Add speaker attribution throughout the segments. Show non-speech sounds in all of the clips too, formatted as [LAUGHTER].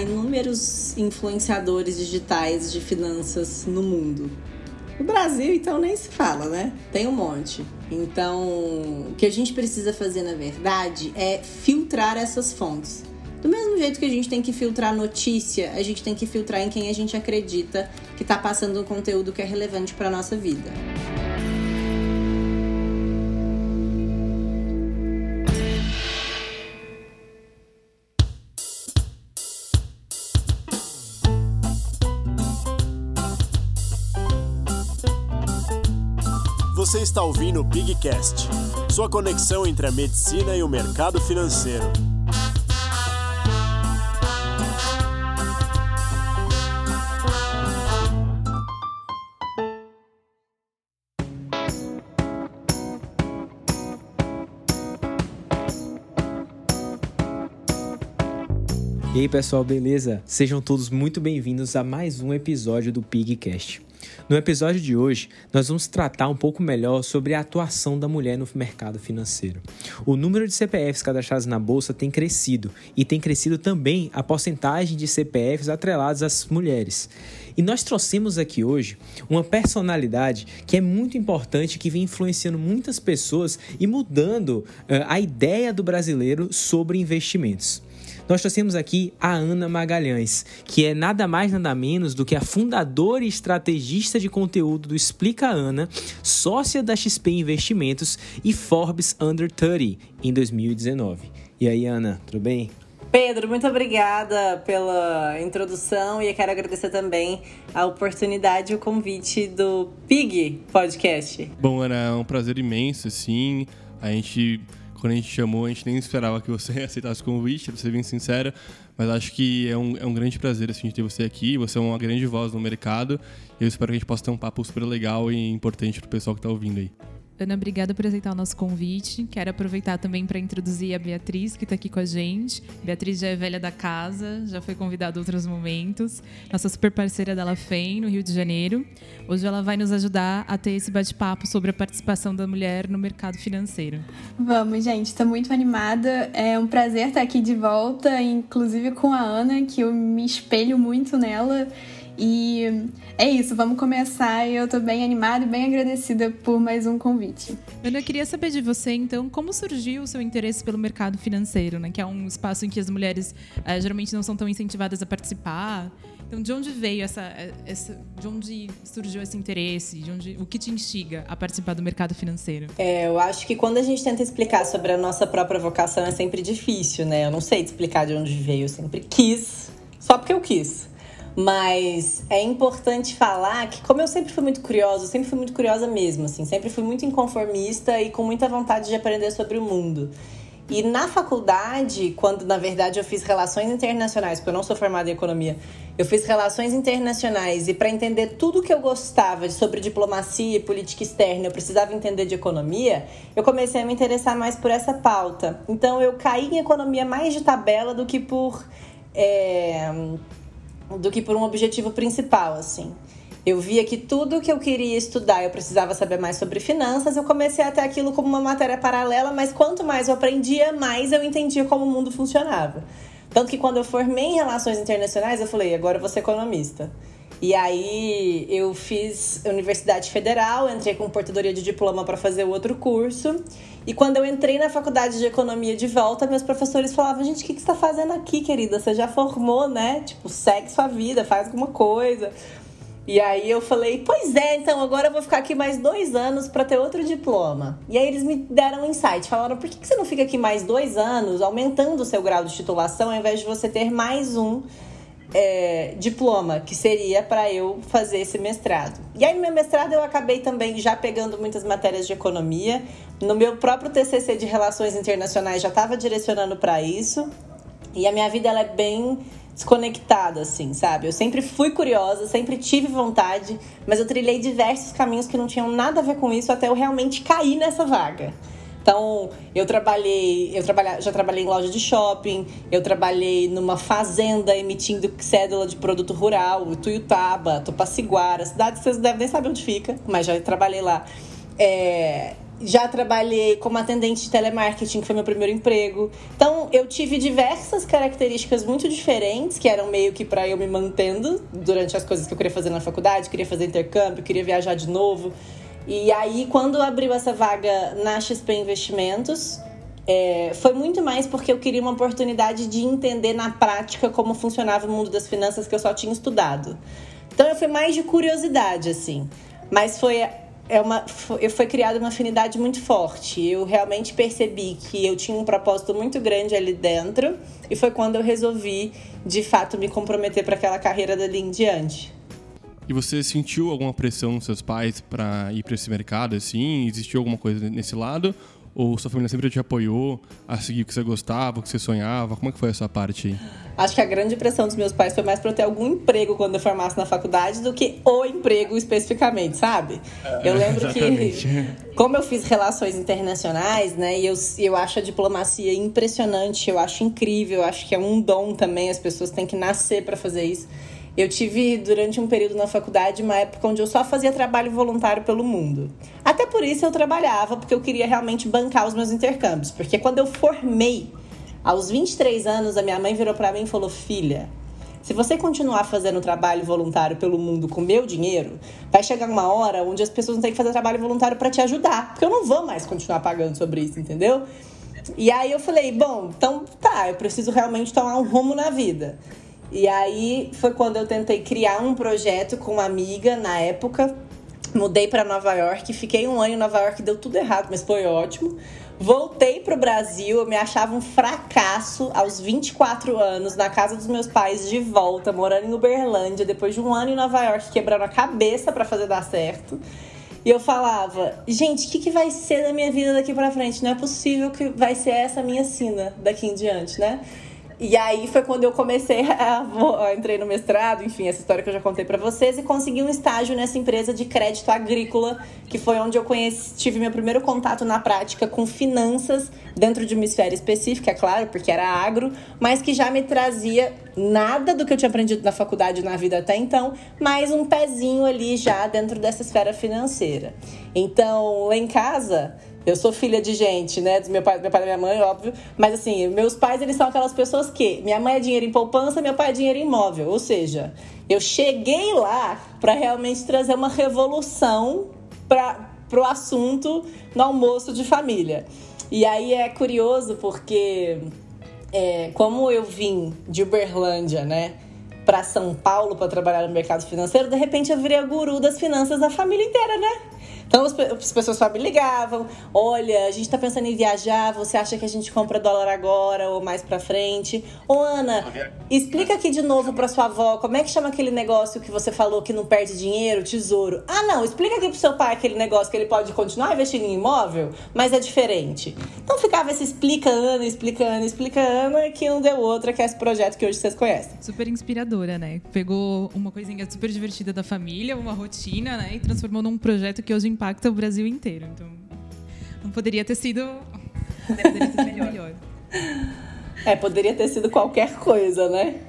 Speaker 1: há inúmeros influenciadores digitais de finanças no mundo. No Brasil, então, nem se fala, né? Tem um monte. Então, o que a gente precisa fazer, na verdade, é filtrar essas fontes. Do mesmo jeito que a gente tem que filtrar notícia, a gente tem que filtrar em quem a gente acredita que está passando um conteúdo que é relevante para nossa vida.
Speaker 2: Está ouvindo o sua conexão entre a medicina e o mercado financeiro.
Speaker 3: E aí pessoal, beleza? Sejam todos muito bem-vindos a mais um episódio do Pigcast. No episódio de hoje, nós vamos tratar um pouco melhor sobre a atuação da mulher no mercado financeiro. O número de CPFs cadastrados na bolsa tem crescido e tem crescido também a porcentagem de CPFs atrelados às mulheres. E nós trouxemos aqui hoje uma personalidade que é muito importante, que vem influenciando muitas pessoas e mudando uh, a ideia do brasileiro sobre investimentos. Nós trouxemos aqui a Ana Magalhães, que é nada mais nada menos do que a fundadora e estrategista de conteúdo do Explica Ana, sócia da XP Investimentos e Forbes Under 30 em 2019. E aí, Ana, tudo bem?
Speaker 1: Pedro, muito obrigada pela introdução e eu quero agradecer também a oportunidade e o convite do Pig Podcast.
Speaker 4: Bom, Ana, é um prazer imenso, sim. A gente quando a gente chamou, a gente nem esperava que você [LAUGHS] aceitasse o convite, pra ser bem sincera. Mas acho que é um, é um grande prazer assim, ter você aqui. Você é uma grande voz no mercado. Eu espero que a gente possa ter um papo super legal e importante pro pessoal que tá ouvindo aí.
Speaker 5: Ana, obrigada por aceitar o nosso convite. Quero aproveitar também para introduzir a Beatriz, que está aqui com a gente. Beatriz já é velha da casa, já foi convidada em outros momentos. Nossa super parceira da LaFem, no Rio de Janeiro. Hoje ela vai nos ajudar a ter esse bate-papo sobre a participação da mulher no mercado financeiro.
Speaker 6: Vamos, gente. Estou muito animada. É um prazer estar aqui de volta, inclusive com a Ana, que eu me espelho muito nela. E é isso, vamos começar. Eu tô bem animada e bem agradecida por mais um convite.
Speaker 5: Ana, eu queria saber de você, então, como surgiu o seu interesse pelo mercado financeiro, né? Que é um espaço em que as mulheres eh, geralmente não são tão incentivadas a participar. Então, de onde veio essa, eh, essa, de onde surgiu esse interesse? De onde, o que te instiga a participar do mercado financeiro?
Speaker 1: É, eu acho que quando a gente tenta explicar sobre a nossa própria vocação é sempre difícil, né? Eu não sei te explicar de onde veio, eu sempre quis, só porque eu quis. Mas é importante falar que, como eu sempre fui muito curiosa, sempre fui muito curiosa mesmo, assim, sempre fui muito inconformista e com muita vontade de aprender sobre o mundo. E na faculdade, quando na verdade eu fiz relações internacionais, porque eu não sou formada em economia, eu fiz relações internacionais e para entender tudo que eu gostava sobre diplomacia e política externa, eu precisava entender de economia, eu comecei a me interessar mais por essa pauta. Então eu caí em economia mais de tabela do que por. É do que por um objetivo principal, assim. Eu via que tudo que eu queria estudar, eu precisava saber mais sobre finanças, eu comecei a ter aquilo como uma matéria paralela, mas quanto mais eu aprendia, mais eu entendia como o mundo funcionava. Tanto que quando eu formei em relações internacionais, eu falei, agora eu vou ser economista. E aí eu fiz Universidade Federal, entrei com portadoria de diploma para fazer o outro curso. E quando eu entrei na faculdade de economia de volta, meus professores falavam: gente, o que, que você está fazendo aqui, querida? Você já formou, né? Tipo, segue sua vida, faz alguma coisa. E aí eu falei, pois é, então agora eu vou ficar aqui mais dois anos para ter outro diploma. E aí eles me deram um insight, falaram, por que, que você não fica aqui mais dois anos, aumentando o seu grau de titulação, ao invés de você ter mais um é, diploma, que seria para eu fazer esse mestrado. E aí, no meu mestrado, eu acabei também já pegando muitas matérias de economia. No meu próprio TCC de Relações Internacionais, já estava direcionando para isso. E a minha vida ela é bem desconectada, assim, sabe? Eu sempre fui curiosa, sempre tive vontade, mas eu trilhei diversos caminhos que não tinham nada a ver com isso até eu realmente cair nessa vaga. Então, eu trabalhei, eu trabalha, já trabalhei em loja de shopping, eu trabalhei numa fazenda emitindo cédula de produto rural, Tuiutaba, Tupaciguara, cidade que vocês devem nem saber onde fica, mas já trabalhei lá. É, já trabalhei como atendente de telemarketing, que foi meu primeiro emprego. Então, eu tive diversas características muito diferentes, que eram meio que para eu me mantendo durante as coisas que eu queria fazer na faculdade, queria fazer intercâmbio, queria viajar de novo. E aí, quando abriu essa vaga na XP Investimentos, é, foi muito mais porque eu queria uma oportunidade de entender na prática como funcionava o mundo das finanças que eu só tinha estudado. Então, eu fui mais de curiosidade, assim. Mas foi é uma, foi, foi criada uma afinidade muito forte. Eu realmente percebi que eu tinha um propósito muito grande ali dentro e foi quando eu resolvi, de fato, me comprometer para aquela carreira dali em diante.
Speaker 4: E você sentiu alguma pressão dos seus pais para ir para esse mercado assim? Existiu alguma coisa nesse lado? Ou sua família sempre te apoiou a seguir o que você gostava, o que você sonhava? Como é que foi essa parte aí?
Speaker 1: Acho que a grande pressão dos meus pais foi mais para eu ter algum emprego quando eu formasse na faculdade do que o emprego especificamente, sabe? É, eu lembro que, [LAUGHS] como eu fiz relações internacionais, né, e eu, eu acho a diplomacia impressionante, eu acho incrível, eu acho que é um dom também, as pessoas têm que nascer para fazer isso. Eu tive, durante um período na faculdade, uma época onde eu só fazia trabalho voluntário pelo mundo. Até por isso eu trabalhava, porque eu queria realmente bancar os meus intercâmbios. Porque quando eu formei, aos 23 anos, a minha mãe virou para mim e falou: Filha, se você continuar fazendo trabalho voluntário pelo mundo com meu dinheiro, vai chegar uma hora onde as pessoas vão ter que fazer trabalho voluntário para te ajudar. Porque eu não vou mais continuar pagando sobre isso, entendeu? E aí eu falei: Bom, então tá, eu preciso realmente tomar um rumo na vida. E aí foi quando eu tentei criar um projeto com uma amiga na época. Mudei para Nova York, fiquei um ano em Nova York, deu tudo errado, mas foi ótimo. Voltei pro Brasil, eu me achava um fracasso aos 24 anos, na casa dos meus pais de volta, morando em Uberlândia, depois de um ano em Nova York, quebrando a cabeça para fazer dar certo. E eu falava, gente, o que, que vai ser da minha vida daqui para frente? Não é possível que vai ser essa minha sina daqui em diante, né? E aí foi quando eu comecei a, a entrei no mestrado, enfim, essa história que eu já contei para vocês e consegui um estágio nessa empresa de crédito agrícola, que foi onde eu conheci, tive meu primeiro contato na prática com finanças dentro de uma esfera específica, é claro, porque era agro, mas que já me trazia nada do que eu tinha aprendido na faculdade na vida até então, mas um pezinho ali já dentro dessa esfera financeira. Então, lá em casa, eu sou filha de gente, né? Do meu pai, meu pai e minha mãe, óbvio. Mas assim, meus pais, eles são aquelas pessoas que minha mãe é dinheiro em poupança, meu pai é dinheiro em imóvel. Ou seja, eu cheguei lá para realmente trazer uma revolução para o assunto no almoço de família. E aí é curioso porque, é, como eu vim de Uberlândia, né? para São Paulo para trabalhar no mercado financeiro, de repente eu virei a guru das finanças da família inteira, né? Então as pessoas só me ligavam: olha, a gente tá pensando em viajar, você acha que a gente compra dólar agora ou mais pra frente? Ô, Ana, explica aqui de novo pra sua avó como é que chama aquele negócio que você falou que não perde dinheiro, tesouro. Ah, não, explica aqui pro seu pai aquele negócio que ele pode continuar investindo em imóvel, mas é diferente. Então ficava esse explica Ana, explica Ana, explica Ana, que não deu outra, que é esse projeto que hoje vocês conhecem.
Speaker 5: Super inspiradora, né? Pegou uma coisinha super divertida da família, uma rotina, né? E transformou num projeto que hoje impacta o Brasil inteiro. Então, não poderia ter sido. Poderia ter sido [LAUGHS] melhor.
Speaker 1: É, poderia ter sido qualquer coisa, né?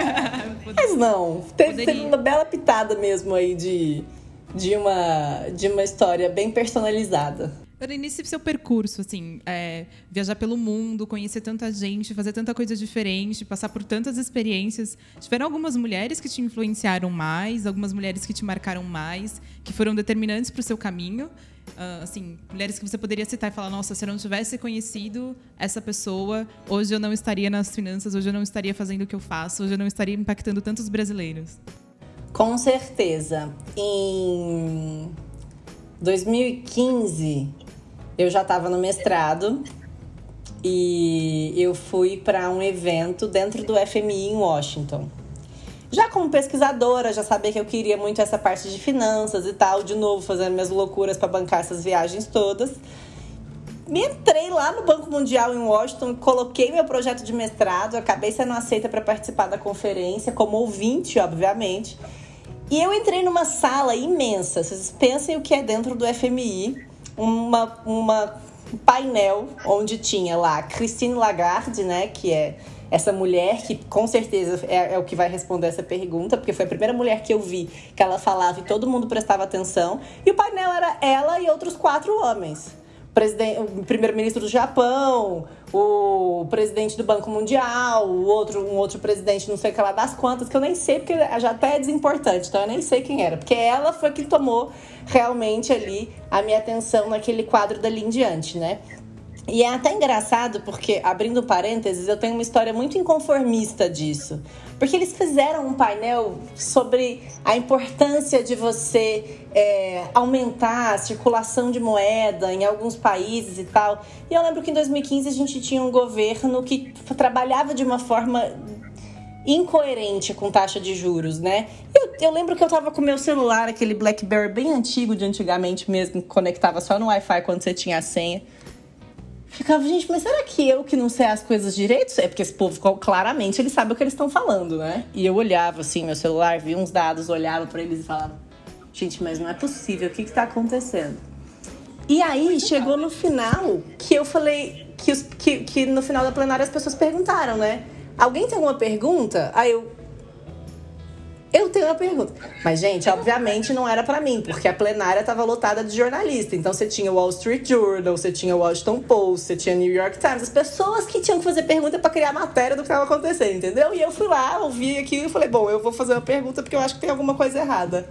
Speaker 1: [LAUGHS] Mas não, teve, teve, uma bela pitada mesmo aí de, de, uma, de uma história bem personalizada.
Speaker 5: Nesse seu percurso, assim, é, viajar pelo mundo, conhecer tanta gente, fazer tanta coisa diferente, passar por tantas experiências, tiveram algumas mulheres que te influenciaram mais, algumas mulheres que te marcaram mais, que foram determinantes para o seu caminho? Uh, assim, mulheres que você poderia citar e falar, nossa, se eu não tivesse conhecido essa pessoa, hoje eu não estaria nas finanças, hoje eu não estaria fazendo o que eu faço, hoje eu não estaria impactando tantos brasileiros.
Speaker 1: Com certeza. Em 2015, eu já estava no mestrado e eu fui para um evento dentro do FMI em Washington. Já como pesquisadora, já sabia que eu queria muito essa parte de finanças e tal, de novo fazendo minhas loucuras para bancar essas viagens todas. Me entrei lá no Banco Mundial em Washington, coloquei meu projeto de mestrado, acabei sendo aceita para participar da conferência, como ouvinte, obviamente. E eu entrei numa sala imensa. Vocês pensem o que é dentro do FMI uma, uma painel onde tinha lá Christine Lagarde, né, que é essa mulher que com certeza é, é, o que vai responder essa pergunta, porque foi a primeira mulher que eu vi que ela falava e todo mundo prestava atenção. E o painel era ela e outros quatro homens. o primeiro-ministro do Japão, o presidente do Banco Mundial, o outro, um outro presidente, não sei o que lá das quantas, que eu nem sei, porque já até é desimportante, então eu nem sei quem era. Porque ela foi quem tomou realmente ali a minha atenção naquele quadro dali em diante, né? E é até engraçado porque, abrindo parênteses, eu tenho uma história muito inconformista disso. Porque eles fizeram um painel sobre a importância de você é, aumentar a circulação de moeda em alguns países e tal. E eu lembro que em 2015 a gente tinha um governo que trabalhava de uma forma incoerente com taxa de juros, né? Eu, eu lembro que eu tava com meu celular, aquele BlackBerry bem antigo de antigamente mesmo, que conectava só no Wi-Fi quando você tinha a senha. Ficava, gente, mas será que eu que não sei as coisas direito? É porque esse povo, claramente, eles sabem o que eles estão falando, né? E eu olhava assim, meu celular, via uns dados, olhava para eles e falava: gente, mas não é possível, o que, que tá acontecendo? E aí chegou no final que eu falei que, os, que, que no final da plenária as pessoas perguntaram, né? Alguém tem alguma pergunta? Aí eu, eu tenho uma pergunta. Mas, gente, obviamente não era para mim, porque a plenária estava lotada de jornalista. Então você tinha o Wall Street Journal, você tinha o Washington Post, você tinha o New York Times, as pessoas que tinham que fazer pergunta para criar matéria do que estava acontecendo, entendeu? E eu fui lá, ouvi aquilo e falei, bom, eu vou fazer uma pergunta porque eu acho que tem alguma coisa errada.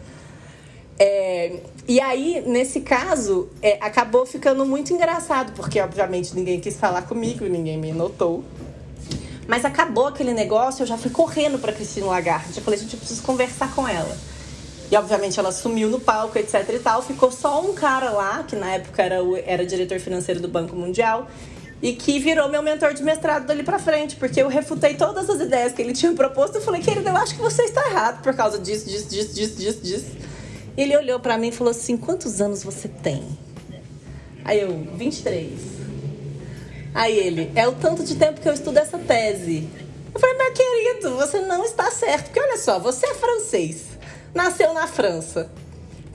Speaker 1: É, e aí, nesse caso, é, acabou ficando muito engraçado, porque obviamente ninguém quis falar comigo, ninguém me notou. Mas acabou aquele negócio, eu já fui correndo para Cristina Lagarde. Eu falei, gente, eu preciso conversar com ela. E obviamente ela sumiu no palco, etc e tal. Ficou só um cara lá, que na época era, o, era diretor financeiro do Banco Mundial, e que virou meu mentor de mestrado dali pra frente, porque eu refutei todas as ideias que ele tinha proposto. Eu falei, querido, eu acho que você está errado por causa disso, disso, disso, disso, disso, disso. E ele olhou para mim e falou assim: quantos anos você tem? Aí eu, 23. Aí ele, é o tanto de tempo que eu estudo essa tese. Eu falei, meu querido, você não está certo. Porque olha só, você é francês, nasceu na França,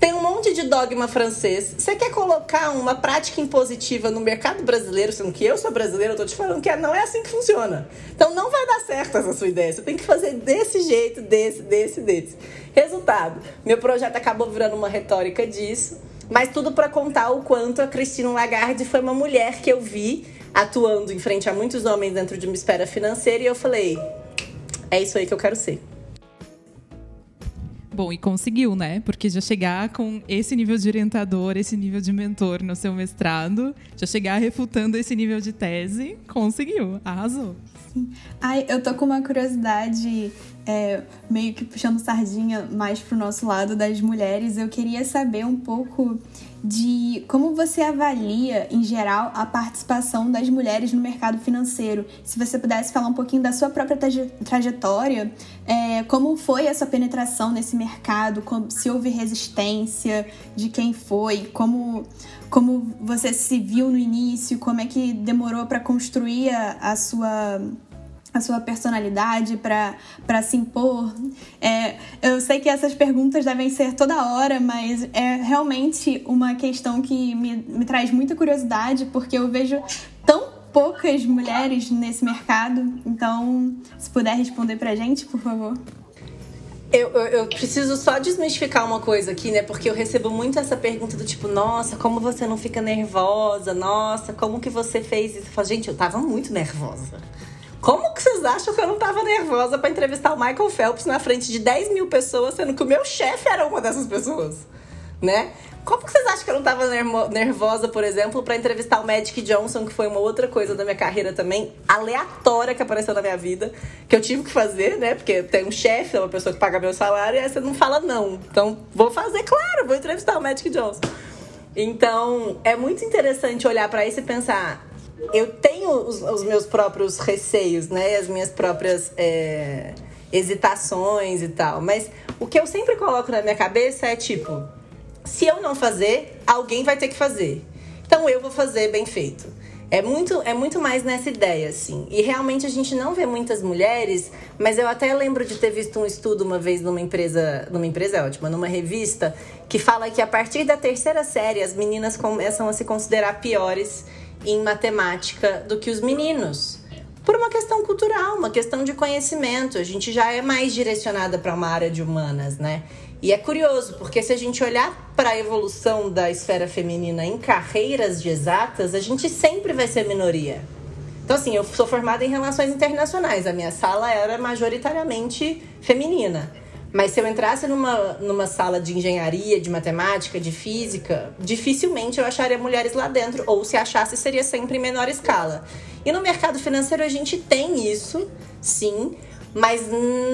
Speaker 1: tem um monte de dogma francês. Você quer colocar uma prática impositiva no mercado brasileiro, sendo que eu sou brasileiro, eu tô te falando que não é assim que funciona. Então não vai dar certo essa sua ideia. Você tem que fazer desse jeito, desse, desse, desse. Resultado: meu projeto acabou virando uma retórica disso, mas tudo para contar o quanto a Cristina Lagarde foi uma mulher que eu vi atuando em frente a muitos homens dentro de uma esfera financeira e eu falei: é isso aí que eu quero ser.
Speaker 5: Bom, e conseguiu, né? Porque já chegar com esse nível de orientador, esse nível de mentor no seu mestrado, já chegar refutando esse nível de tese, conseguiu, arrasou.
Speaker 6: Sim. Ai, eu tô com uma curiosidade, é, meio que puxando sardinha mais pro nosso lado das mulheres. Eu queria saber um pouco de como você avalia, em geral, a participação das mulheres no mercado financeiro. Se você pudesse falar um pouquinho da sua própria trajetória, é, como foi essa penetração nesse mercado, como, se houve resistência, de quem foi, como, como você se viu no início, como é que demorou para construir a, a sua a sua personalidade para se impor. É, eu sei que essas perguntas devem ser toda hora, mas é realmente uma questão que me, me traz muita curiosidade, porque eu vejo tão poucas mulheres nesse mercado. Então, se puder responder pra gente, por favor.
Speaker 1: Eu, eu, eu, preciso só desmistificar uma coisa aqui, né? Porque eu recebo muito essa pergunta do tipo, nossa, como você não fica nervosa? Nossa, como que você fez isso? Eu falo, gente, eu tava muito nervosa. Como que vocês acham que eu não tava nervosa para entrevistar o Michael Phelps na frente de 10 mil pessoas, sendo que o meu chefe era uma dessas pessoas? Né? Como vocês acham que eu não tava nervosa, por exemplo, para entrevistar o Magic Johnson, que foi uma outra coisa da minha carreira também, aleatória que apareceu na minha vida, que eu tive que fazer, né? Porque tem um chefe, uma pessoa que paga meu salário, e aí você não fala não. Então, vou fazer, claro, vou entrevistar o Magic Johnson. Então, é muito interessante olhar para isso e pensar: eu tenho os, os, meus próprios receios, né? As minhas próprias é, hesitações e tal. Mas o que eu sempre coloco na minha cabeça é tipo: se eu não fazer, alguém vai ter que fazer. Então eu vou fazer bem feito. É muito, é muito mais nessa ideia, assim. E realmente a gente não vê muitas mulheres, mas eu até lembro de ter visto um estudo uma vez numa empresa, numa empresa é ótima, numa revista, que fala que a partir da terceira série as meninas começam a se considerar piores em matemática do que os meninos. Por uma questão cultural, uma questão de conhecimento. A gente já é mais direcionada para uma área de humanas, né? E é curioso, porque se a gente olhar para a evolução da esfera feminina em carreiras de exatas, a gente sempre vai ser minoria. Então, assim, eu sou formada em relações internacionais, a minha sala era majoritariamente feminina. Mas se eu entrasse numa, numa sala de engenharia, de matemática, de física, dificilmente eu acharia mulheres lá dentro, ou se achasse, seria sempre em menor escala. E no mercado financeiro a gente tem isso, sim, mas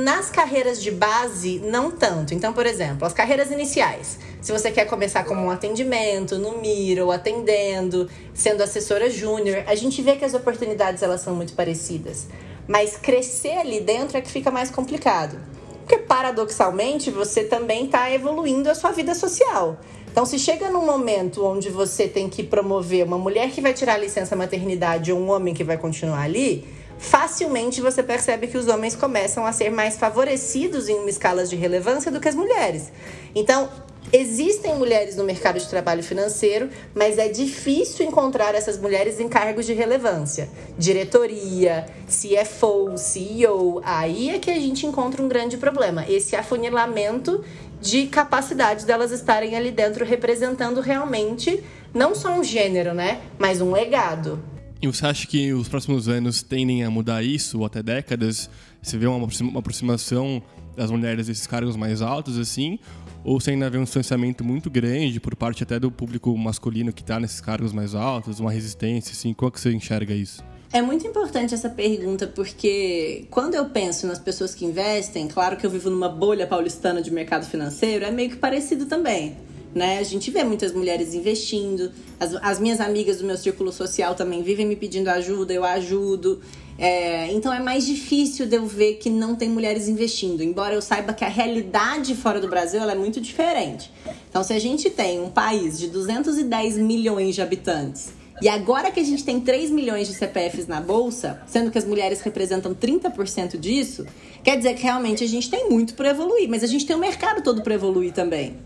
Speaker 1: nas carreiras de base, não tanto. Então, por exemplo, as carreiras iniciais. Se você quer começar como um atendimento, no Miro, atendendo, sendo assessora júnior, a gente vê que as oportunidades elas são muito parecidas. Mas crescer ali dentro é que fica mais complicado. Porque, paradoxalmente, você também está evoluindo a sua vida social. Então, se chega num momento onde você tem que promover uma mulher que vai tirar a licença maternidade ou um homem que vai continuar ali, facilmente você percebe que os homens começam a ser mais favorecidos em uma escala de relevância do que as mulheres. Então, Existem mulheres no mercado de trabalho financeiro, mas é difícil encontrar essas mulheres em cargos de relevância. Diretoria, CFO, CEO, aí é que a gente encontra um grande problema. Esse afunilamento de capacidade delas estarem ali dentro representando realmente não só um gênero, né, mas um legado.
Speaker 4: E você acha que os próximos anos tendem a mudar isso, ou até décadas? Você vê uma aproximação das mulheres desses cargos mais altos, assim? ou se ainda vê um distanciamento muito grande por parte até do público masculino que está nesses cargos mais altos, uma resistência, assim, como é que você enxerga isso?
Speaker 1: É muito importante essa pergunta, porque quando eu penso nas pessoas que investem, claro que eu vivo numa bolha paulistana de mercado financeiro, é meio que parecido também. Né? A gente vê muitas mulheres investindo, as, as minhas amigas do meu círculo social também vivem me pedindo ajuda, eu ajudo. É, então é mais difícil de eu ver que não tem mulheres investindo, embora eu saiba que a realidade fora do Brasil é muito diferente. Então, se a gente tem um país de 210 milhões de habitantes e agora que a gente tem 3 milhões de CPFs na bolsa, sendo que as mulheres representam 30% disso, quer dizer que realmente a gente tem muito para evoluir, mas a gente tem o um mercado todo para evoluir também.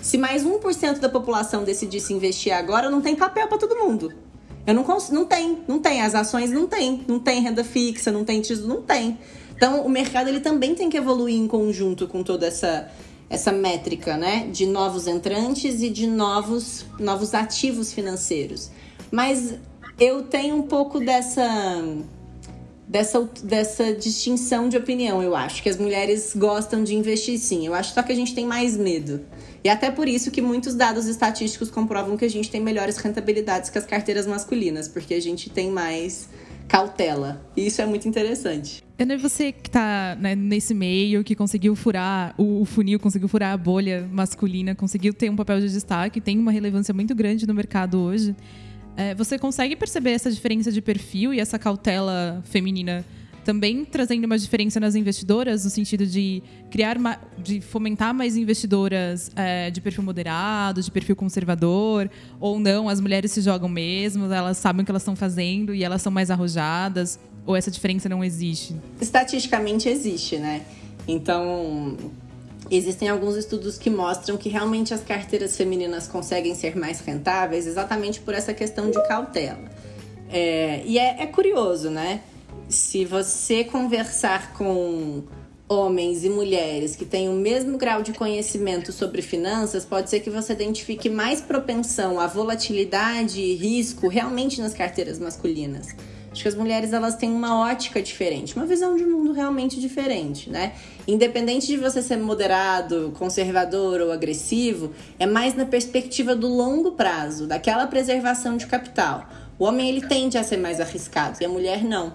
Speaker 1: Se mais 1% da população decidisse investir agora, não tem papel para todo mundo. Eu não consigo, não tem, não tem. As ações não tem, não tem renda fixa, não tem título, não tem. Então o mercado ele também tem que evoluir em conjunto com toda essa essa métrica, né, de novos entrantes e de novos novos ativos financeiros. Mas eu tenho um pouco dessa dessa, dessa distinção de opinião, eu acho. Que as mulheres gostam de investir sim. Eu acho só que a gente tem mais medo. E até por isso que muitos dados estatísticos comprovam que a gente tem melhores rentabilidades que as carteiras masculinas, porque a gente tem mais cautela. E isso é muito interessante.
Speaker 5: Ana, você que está né, nesse meio, que conseguiu furar o, funil, conseguiu furar a bolha masculina, conseguiu ter um papel de destaque, tem uma relevância muito grande no mercado hoje. É, você consegue perceber essa diferença de perfil e essa cautela feminina também trazendo uma diferença nas investidoras, no sentido de criar, de fomentar mais investidoras é, de perfil moderado, de perfil conservador, ou não, as mulheres se jogam mesmo, elas sabem o que elas estão fazendo e elas são mais arrojadas, ou essa diferença não existe?
Speaker 1: Estatisticamente existe, né? Então, existem alguns estudos que mostram que realmente as carteiras femininas conseguem ser mais rentáveis exatamente por essa questão de cautela. É, e é, é curioso, né? se você conversar com homens e mulheres que têm o mesmo grau de conhecimento sobre finanças, pode ser que você identifique mais propensão à volatilidade e risco realmente nas carteiras masculinas. Acho que as mulheres elas têm uma ótica diferente, uma visão de mundo realmente diferente, né? Independente de você ser moderado, conservador ou agressivo, é mais na perspectiva do longo prazo, daquela preservação de capital. O homem ele tende a ser mais arriscado e a mulher não.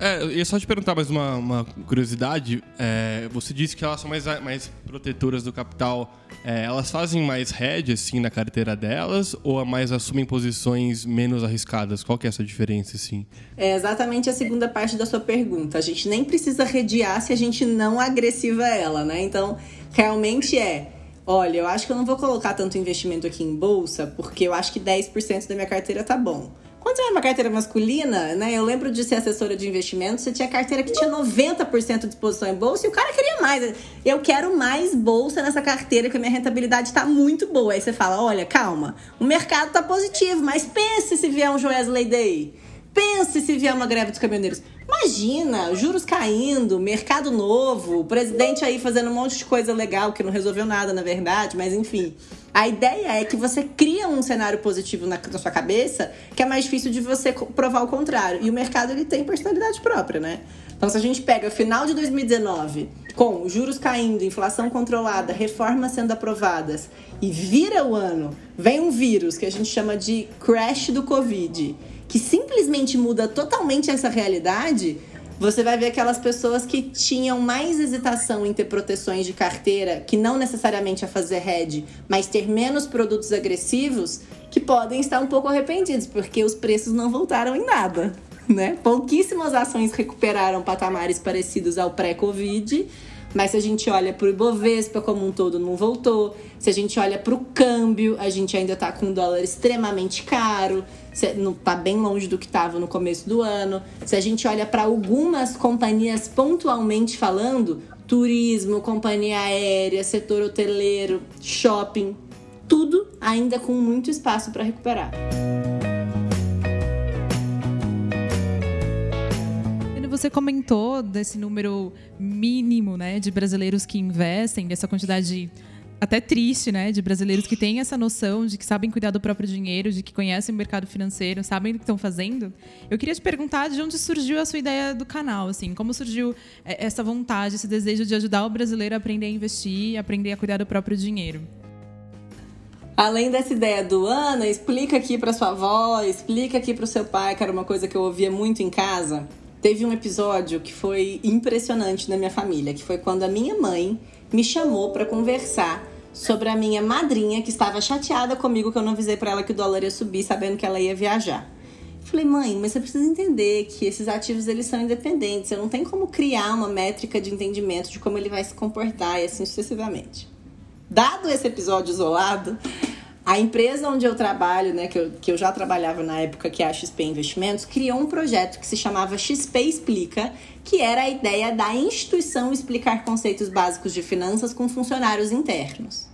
Speaker 4: É, eu só te perguntar mais uma, uma curiosidade. É, você disse que elas são mais, mais protetoras do capital. É, elas fazem mais hedge, assim, na carteira delas? Ou mais assumem posições menos arriscadas? Qual que é essa diferença, assim?
Speaker 1: É exatamente a segunda parte da sua pergunta. A gente nem precisa redear se a gente não agressiva ela, né? Então, realmente é... Olha, eu acho que eu não vou colocar tanto investimento aqui em bolsa, porque eu acho que 10% da minha carteira tá bom. Quando você vai uma carteira masculina, né? Eu lembro de ser assessora de investimentos, você tinha carteira que tinha 90% de exposição em bolsa e o cara queria mais. Eu quero mais bolsa nessa carteira, que a minha rentabilidade está muito boa. Aí você fala: olha, calma, o mercado está positivo, mas pense se vier um Joesley Day. Pense se vier uma greve dos caminhoneiros. Imagina, juros caindo, mercado novo, o presidente aí fazendo um monte de coisa legal que não resolveu nada, na verdade, mas enfim. A ideia é que você cria um cenário positivo na, na sua cabeça que é mais difícil de você provar o contrário. E o mercado ele tem personalidade própria, né? Então, se a gente pega final de 2019, com juros caindo, inflação controlada, reformas sendo aprovadas, e vira o ano, vem um vírus que a gente chama de crash do Covid que simplesmente muda totalmente essa realidade, você vai ver aquelas pessoas que tinham mais hesitação em ter proteções de carteira, que não necessariamente a fazer hedge, mas ter menos produtos agressivos, que podem estar um pouco arrependidos, porque os preços não voltaram em nada. Né? Pouquíssimas ações recuperaram patamares parecidos ao pré-Covid mas se a gente olha para o Ibovespa como um todo, não voltou. Se a gente olha para o câmbio, a gente ainda está com um dólar extremamente caro, está bem longe do que estava no começo do ano. Se a gente olha para algumas companhias pontualmente falando, turismo, companhia aérea, setor hoteleiro, shopping, tudo ainda com muito espaço para recuperar.
Speaker 5: você comentou desse número mínimo né, de brasileiros que investem, dessa quantidade até triste, né, de brasileiros que têm essa noção de que sabem cuidar do próprio dinheiro, de que conhecem o mercado financeiro, sabem o que estão fazendo. Eu queria te perguntar de onde surgiu a sua ideia do canal, assim, como surgiu é, essa vontade, esse desejo de ajudar o brasileiro a aprender a investir, aprender a cuidar do próprio dinheiro.
Speaker 1: Além dessa ideia do Ana, explica aqui para sua avó, explica aqui para o seu pai, que era uma coisa que eu ouvia muito em casa. Teve um episódio que foi impressionante na minha família, que foi quando a minha mãe me chamou para conversar sobre a minha madrinha que estava chateada comigo que eu não avisei para ela que o dólar ia subir, sabendo que ela ia viajar. Falei, mãe, mas você precisa entender que esses ativos eles são independentes. Você não tem como criar uma métrica de entendimento de como ele vai se comportar e assim sucessivamente. Dado esse episódio isolado, a empresa onde eu trabalho, né, que eu, que eu já trabalhava na época, que é a XP Investimentos, criou um projeto que se chamava XP Explica, que era a ideia da instituição explicar conceitos básicos de finanças com funcionários internos.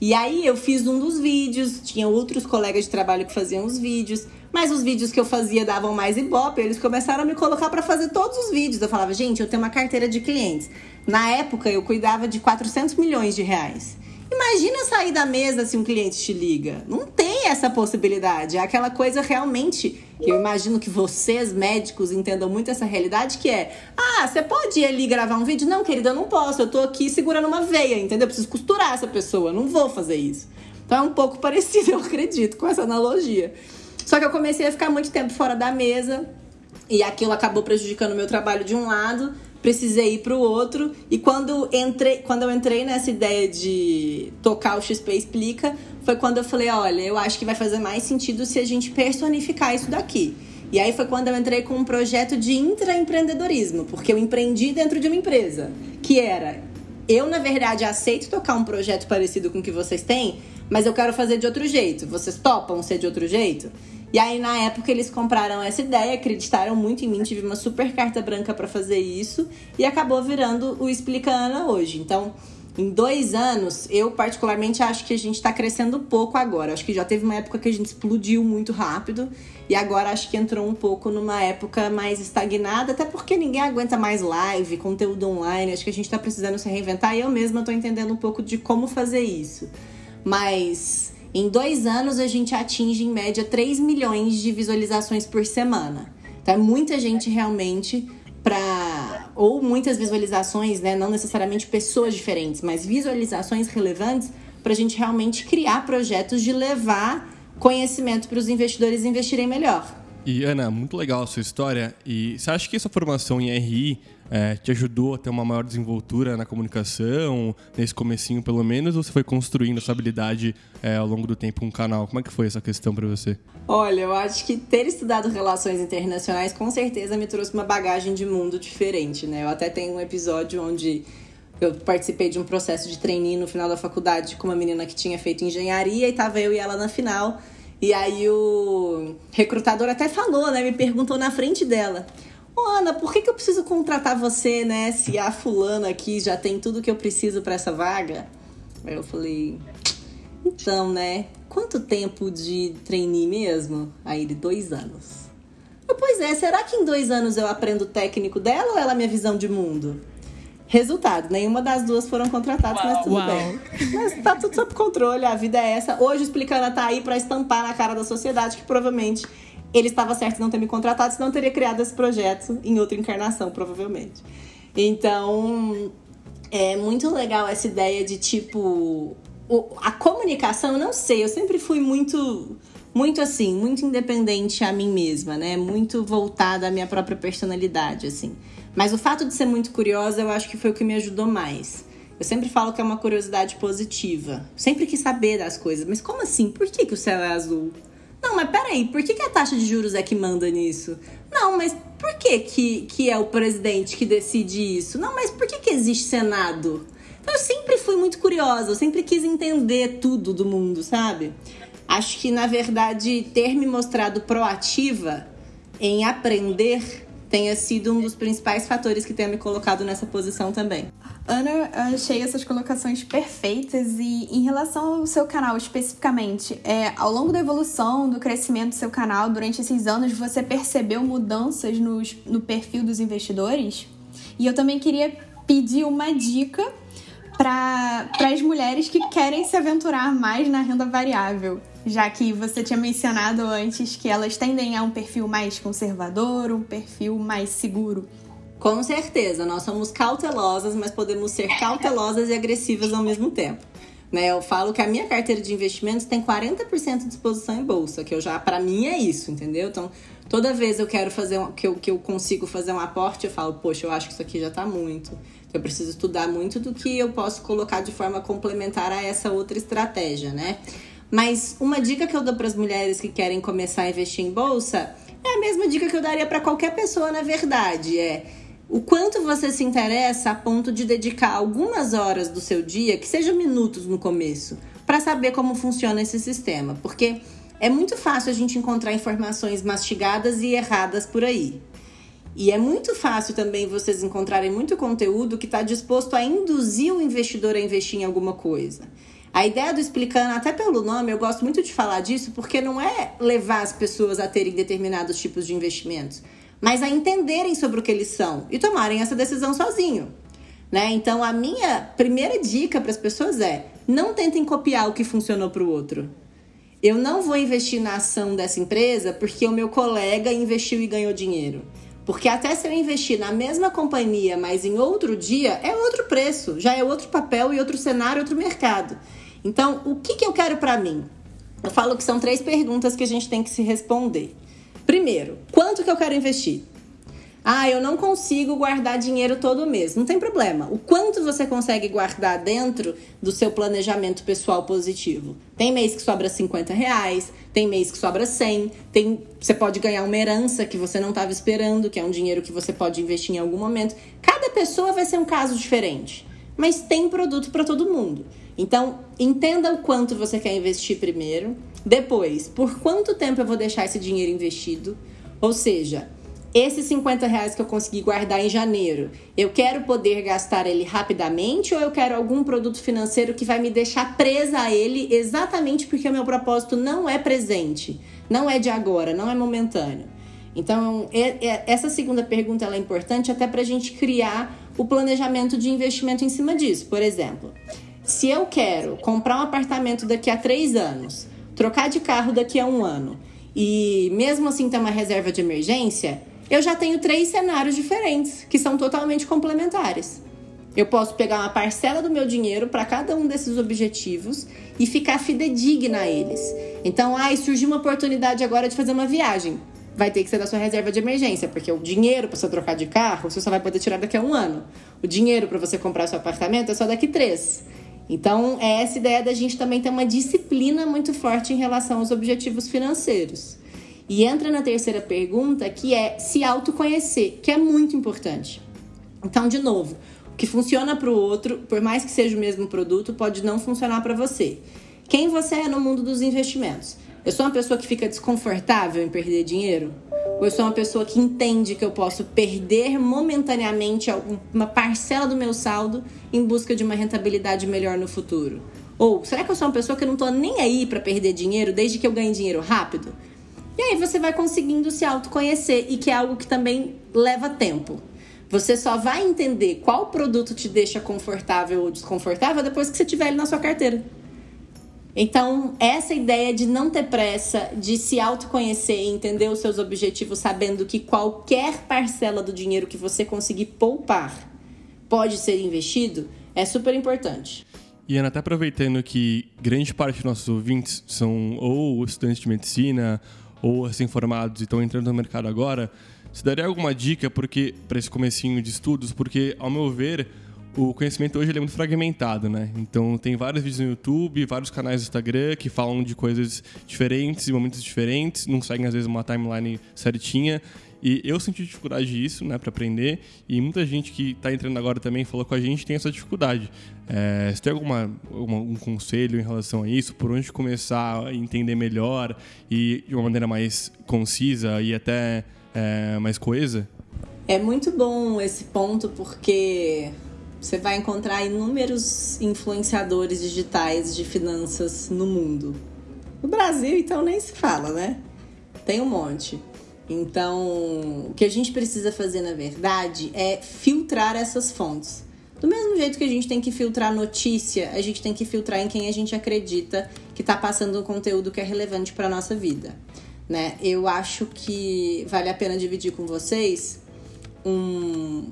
Speaker 1: E aí eu fiz um dos vídeos, tinha outros colegas de trabalho que faziam os vídeos, mas os vídeos que eu fazia davam mais ibope, eles começaram a me colocar para fazer todos os vídeos. Eu falava, gente, eu tenho uma carteira de clientes. Na época eu cuidava de 400 milhões de reais. Imagina sair da mesa se um cliente te liga. Não tem essa possibilidade. É aquela coisa realmente que eu imagino que vocês, médicos, entendam muito essa realidade, que é: ah, você pode ir ali gravar um vídeo? Não, querida, eu não posso. Eu tô aqui segurando uma veia, entendeu? Eu preciso costurar essa pessoa. Não vou fazer isso. Então é um pouco [LAUGHS] parecido, eu acredito, com essa analogia. Só que eu comecei a ficar muito tempo fora da mesa e aquilo acabou prejudicando o meu trabalho de um lado precisei ir para o outro. E quando, entrei, quando eu entrei nessa ideia de tocar o XP Explica, foi quando eu falei: olha, eu acho que vai fazer mais sentido se a gente personificar isso daqui. E aí foi quando eu entrei com um projeto de intraempreendedorismo, porque eu empreendi dentro de uma empresa, que era eu, na verdade, aceito tocar um projeto parecido com o que vocês têm, mas eu quero fazer de outro jeito. Vocês topam ser de outro jeito? E aí, na época, eles compraram essa ideia, acreditaram muito em mim, tive uma super carta branca para fazer isso e acabou virando o Explica Ana hoje. Então, em dois anos, eu particularmente acho que a gente está crescendo pouco agora. Acho que já teve uma época que a gente explodiu muito rápido e agora acho que entrou um pouco numa época mais estagnada, até porque ninguém aguenta mais live, conteúdo online. Acho que a gente está precisando se reinventar e eu mesma estou entendendo um pouco de como fazer isso. Mas em dois anos, a gente atinge em média 3 milhões de visualizações por semana. Então, é muita gente realmente para. Ou muitas visualizações, né? Não necessariamente pessoas diferentes, mas visualizações relevantes para a gente realmente criar projetos de levar conhecimento para os investidores investirem melhor.
Speaker 4: E Ana, muito legal a sua história. E você acha que essa formação em RI é, te ajudou a ter uma maior desenvoltura na comunicação, nesse comecinho pelo menos, ou você foi construindo essa habilidade é, ao longo do tempo com um canal? Como é que foi essa questão para você?
Speaker 1: Olha, eu acho que ter estudado relações internacionais com certeza me trouxe uma bagagem de mundo diferente, né? Eu até tenho um episódio onde eu participei de um processo de trainee no final da faculdade com uma menina que tinha feito engenharia e tava eu e ela na final. E aí o recrutador até falou, né? Me perguntou na frente dela. Ô, Ana, por que, que eu preciso contratar você, né? Se a fulana aqui já tem tudo que eu preciso para essa vaga? Aí eu falei, então, né? Quanto tempo de trainee mesmo? Aí ele, dois anos. Eu, pois é, será que em dois anos eu aprendo o técnico dela ou ela é minha visão de mundo? Resultado, nenhuma das duas foram contratadas, Uau. mas tudo Uau. bem. Mas tá tudo sob controle, a vida é essa. Hoje o Explicana tá aí para estampar na cara da sociedade que provavelmente ele estava certo em não ter me contratado, senão teria criado esse projeto em outra encarnação, provavelmente. Então, é muito legal essa ideia de tipo. A comunicação, não sei, eu sempre fui muito muito assim, muito independente a mim mesma, né? Muito voltada à minha própria personalidade, assim. Mas o fato de ser muito curiosa, eu acho que foi o que me ajudou mais. Eu sempre falo que é uma curiosidade positiva. Sempre quis saber das coisas. Mas como assim? Por que, que o céu é azul? Não, mas peraí, por que, que a taxa de juros é que manda nisso? Não, mas por que, que, que é o presidente que decide isso? Não, mas por que, que existe Senado? Então eu sempre fui muito curiosa, eu sempre quis entender tudo do mundo, sabe? Acho que, na verdade, ter me mostrado proativa em aprender tenha sido um dos principais fatores que tenha me colocado nessa posição também.
Speaker 6: Ana, achei essas colocações perfeitas e em relação ao seu canal especificamente, é, ao longo da evolução, do crescimento do seu canal, durante esses anos, você percebeu mudanças nos, no perfil dos investidores? E eu também queria pedir uma dica para as mulheres que querem se aventurar mais na renda variável já que você tinha mencionado antes que elas tendem a um perfil mais conservador, um perfil mais seguro.
Speaker 1: Com certeza, nós somos cautelosas, mas podemos ser cautelosas e agressivas ao mesmo tempo. Né, eu falo que a minha carteira de investimentos tem 40% de exposição em bolsa, que eu já, para mim é isso, entendeu? Então, toda vez eu quero fazer um, que, eu, que eu consigo fazer um aporte, eu falo, poxa, eu acho que isso aqui já tá muito. Eu preciso estudar muito do que eu posso colocar de forma complementar a essa outra estratégia, né? Mas uma dica que eu dou para as mulheres que querem começar a investir em bolsa é a mesma dica que eu daria para qualquer pessoa, na verdade, é o quanto você se interessa a ponto de dedicar algumas horas do seu dia, que sejam minutos no começo, para saber como funciona esse sistema, porque é muito fácil a gente encontrar informações mastigadas e erradas por aí. E é muito fácil também vocês encontrarem muito conteúdo que está disposto a induzir o investidor a investir em alguma coisa. A ideia do explicando, até pelo nome, eu gosto muito de falar disso, porque não é levar as pessoas a terem determinados tipos de investimentos, mas a entenderem sobre o que eles são e tomarem essa decisão sozinho. Né? Então, a minha primeira dica para as pessoas é: não tentem copiar o que funcionou para o outro. Eu não vou investir na ação dessa empresa porque o meu colega investiu e ganhou dinheiro. Porque até se eu investir na mesma companhia, mas em outro dia, é outro preço, já é outro papel e outro cenário, outro mercado. Então, o que, que eu quero para mim? Eu falo que são três perguntas que a gente tem que se responder. Primeiro, quanto que eu quero investir? Ah, eu não consigo guardar dinheiro todo mês. Não tem problema. O quanto você consegue guardar dentro do seu planejamento pessoal positivo? Tem mês que sobra 50 reais, tem mês que sobra 100, tem, você pode ganhar uma herança que você não estava esperando, que é um dinheiro que você pode investir em algum momento. Cada pessoa vai ser um caso diferente, mas tem produto para todo mundo. Então, entenda o quanto você quer investir primeiro. Depois, por quanto tempo eu vou deixar esse dinheiro investido? Ou seja, esses 50 reais que eu consegui guardar em janeiro, eu quero poder gastar ele rapidamente ou eu quero algum produto financeiro que vai me deixar presa a ele exatamente porque o meu propósito não é presente, não é de agora, não é momentâneo. Então, essa segunda pergunta é importante até para a gente criar o planejamento de investimento em cima disso. Por exemplo, se eu quero comprar um apartamento daqui a três anos, trocar de carro daqui a um ano e mesmo assim ter uma reserva de emergência, eu já tenho três cenários diferentes que são totalmente complementares. Eu posso pegar uma parcela do meu dinheiro para cada um desses objetivos e ficar fidedigna a eles. Então, ai, surgiu uma oportunidade agora de fazer uma viagem. Vai ter que ser da sua reserva de emergência, porque o dinheiro para você trocar de carro você só vai poder tirar daqui a um ano. O dinheiro para você comprar seu apartamento é só daqui três. Então, é essa ideia da gente também ter uma disciplina muito forte em relação aos objetivos financeiros. E entra na terceira pergunta, que é se autoconhecer, que é muito importante. Então, de novo, o que funciona para o outro, por mais que seja o mesmo produto, pode não funcionar para você. Quem você é no mundo dos investimentos? Eu sou uma pessoa que fica desconfortável em perder dinheiro? Ou eu sou uma pessoa que entende que eu posso perder momentaneamente uma parcela do meu saldo em busca de uma rentabilidade melhor no futuro? Ou será que eu sou uma pessoa que não tô nem aí para perder dinheiro desde que eu ganhe dinheiro rápido? E aí você vai conseguindo se autoconhecer e que é algo que também leva tempo. Você só vai entender qual produto te deixa confortável ou desconfortável depois que você tiver ele na sua carteira. Então, essa ideia de não ter pressa, de se autoconhecer e entender os seus objetivos, sabendo que qualquer parcela do dinheiro que você conseguir poupar pode ser investido, é super importante.
Speaker 4: E Ana, até aproveitando que grande parte dos nossos ouvintes são ou estudantes de medicina ou recém-formados e estão entrando no mercado agora, você daria alguma dica porque para esse comecinho de estudos? Porque, ao meu ver, o conhecimento hoje é muito fragmentado, né? Então tem vários vídeos no YouTube, vários canais do Instagram que falam de coisas diferentes momentos diferentes, não seguem às vezes uma timeline certinha. E eu senti dificuldade disso, né, para aprender. E muita gente que está entrando agora também falou com a gente tem essa dificuldade. É, você tem alguma, algum conselho em relação a isso? Por onde começar a entender melhor e de uma maneira mais concisa e até é, mais coesa?
Speaker 1: É muito bom esse ponto porque você vai encontrar inúmeros influenciadores digitais de finanças no mundo. No Brasil, então, nem se fala, né? Tem um monte. Então, o que a gente precisa fazer, na verdade, é filtrar essas fontes. Do mesmo jeito que a gente tem que filtrar notícia, a gente tem que filtrar em quem a gente acredita que está passando um conteúdo que é relevante para nossa vida. Né? Eu acho que vale a pena dividir com vocês um,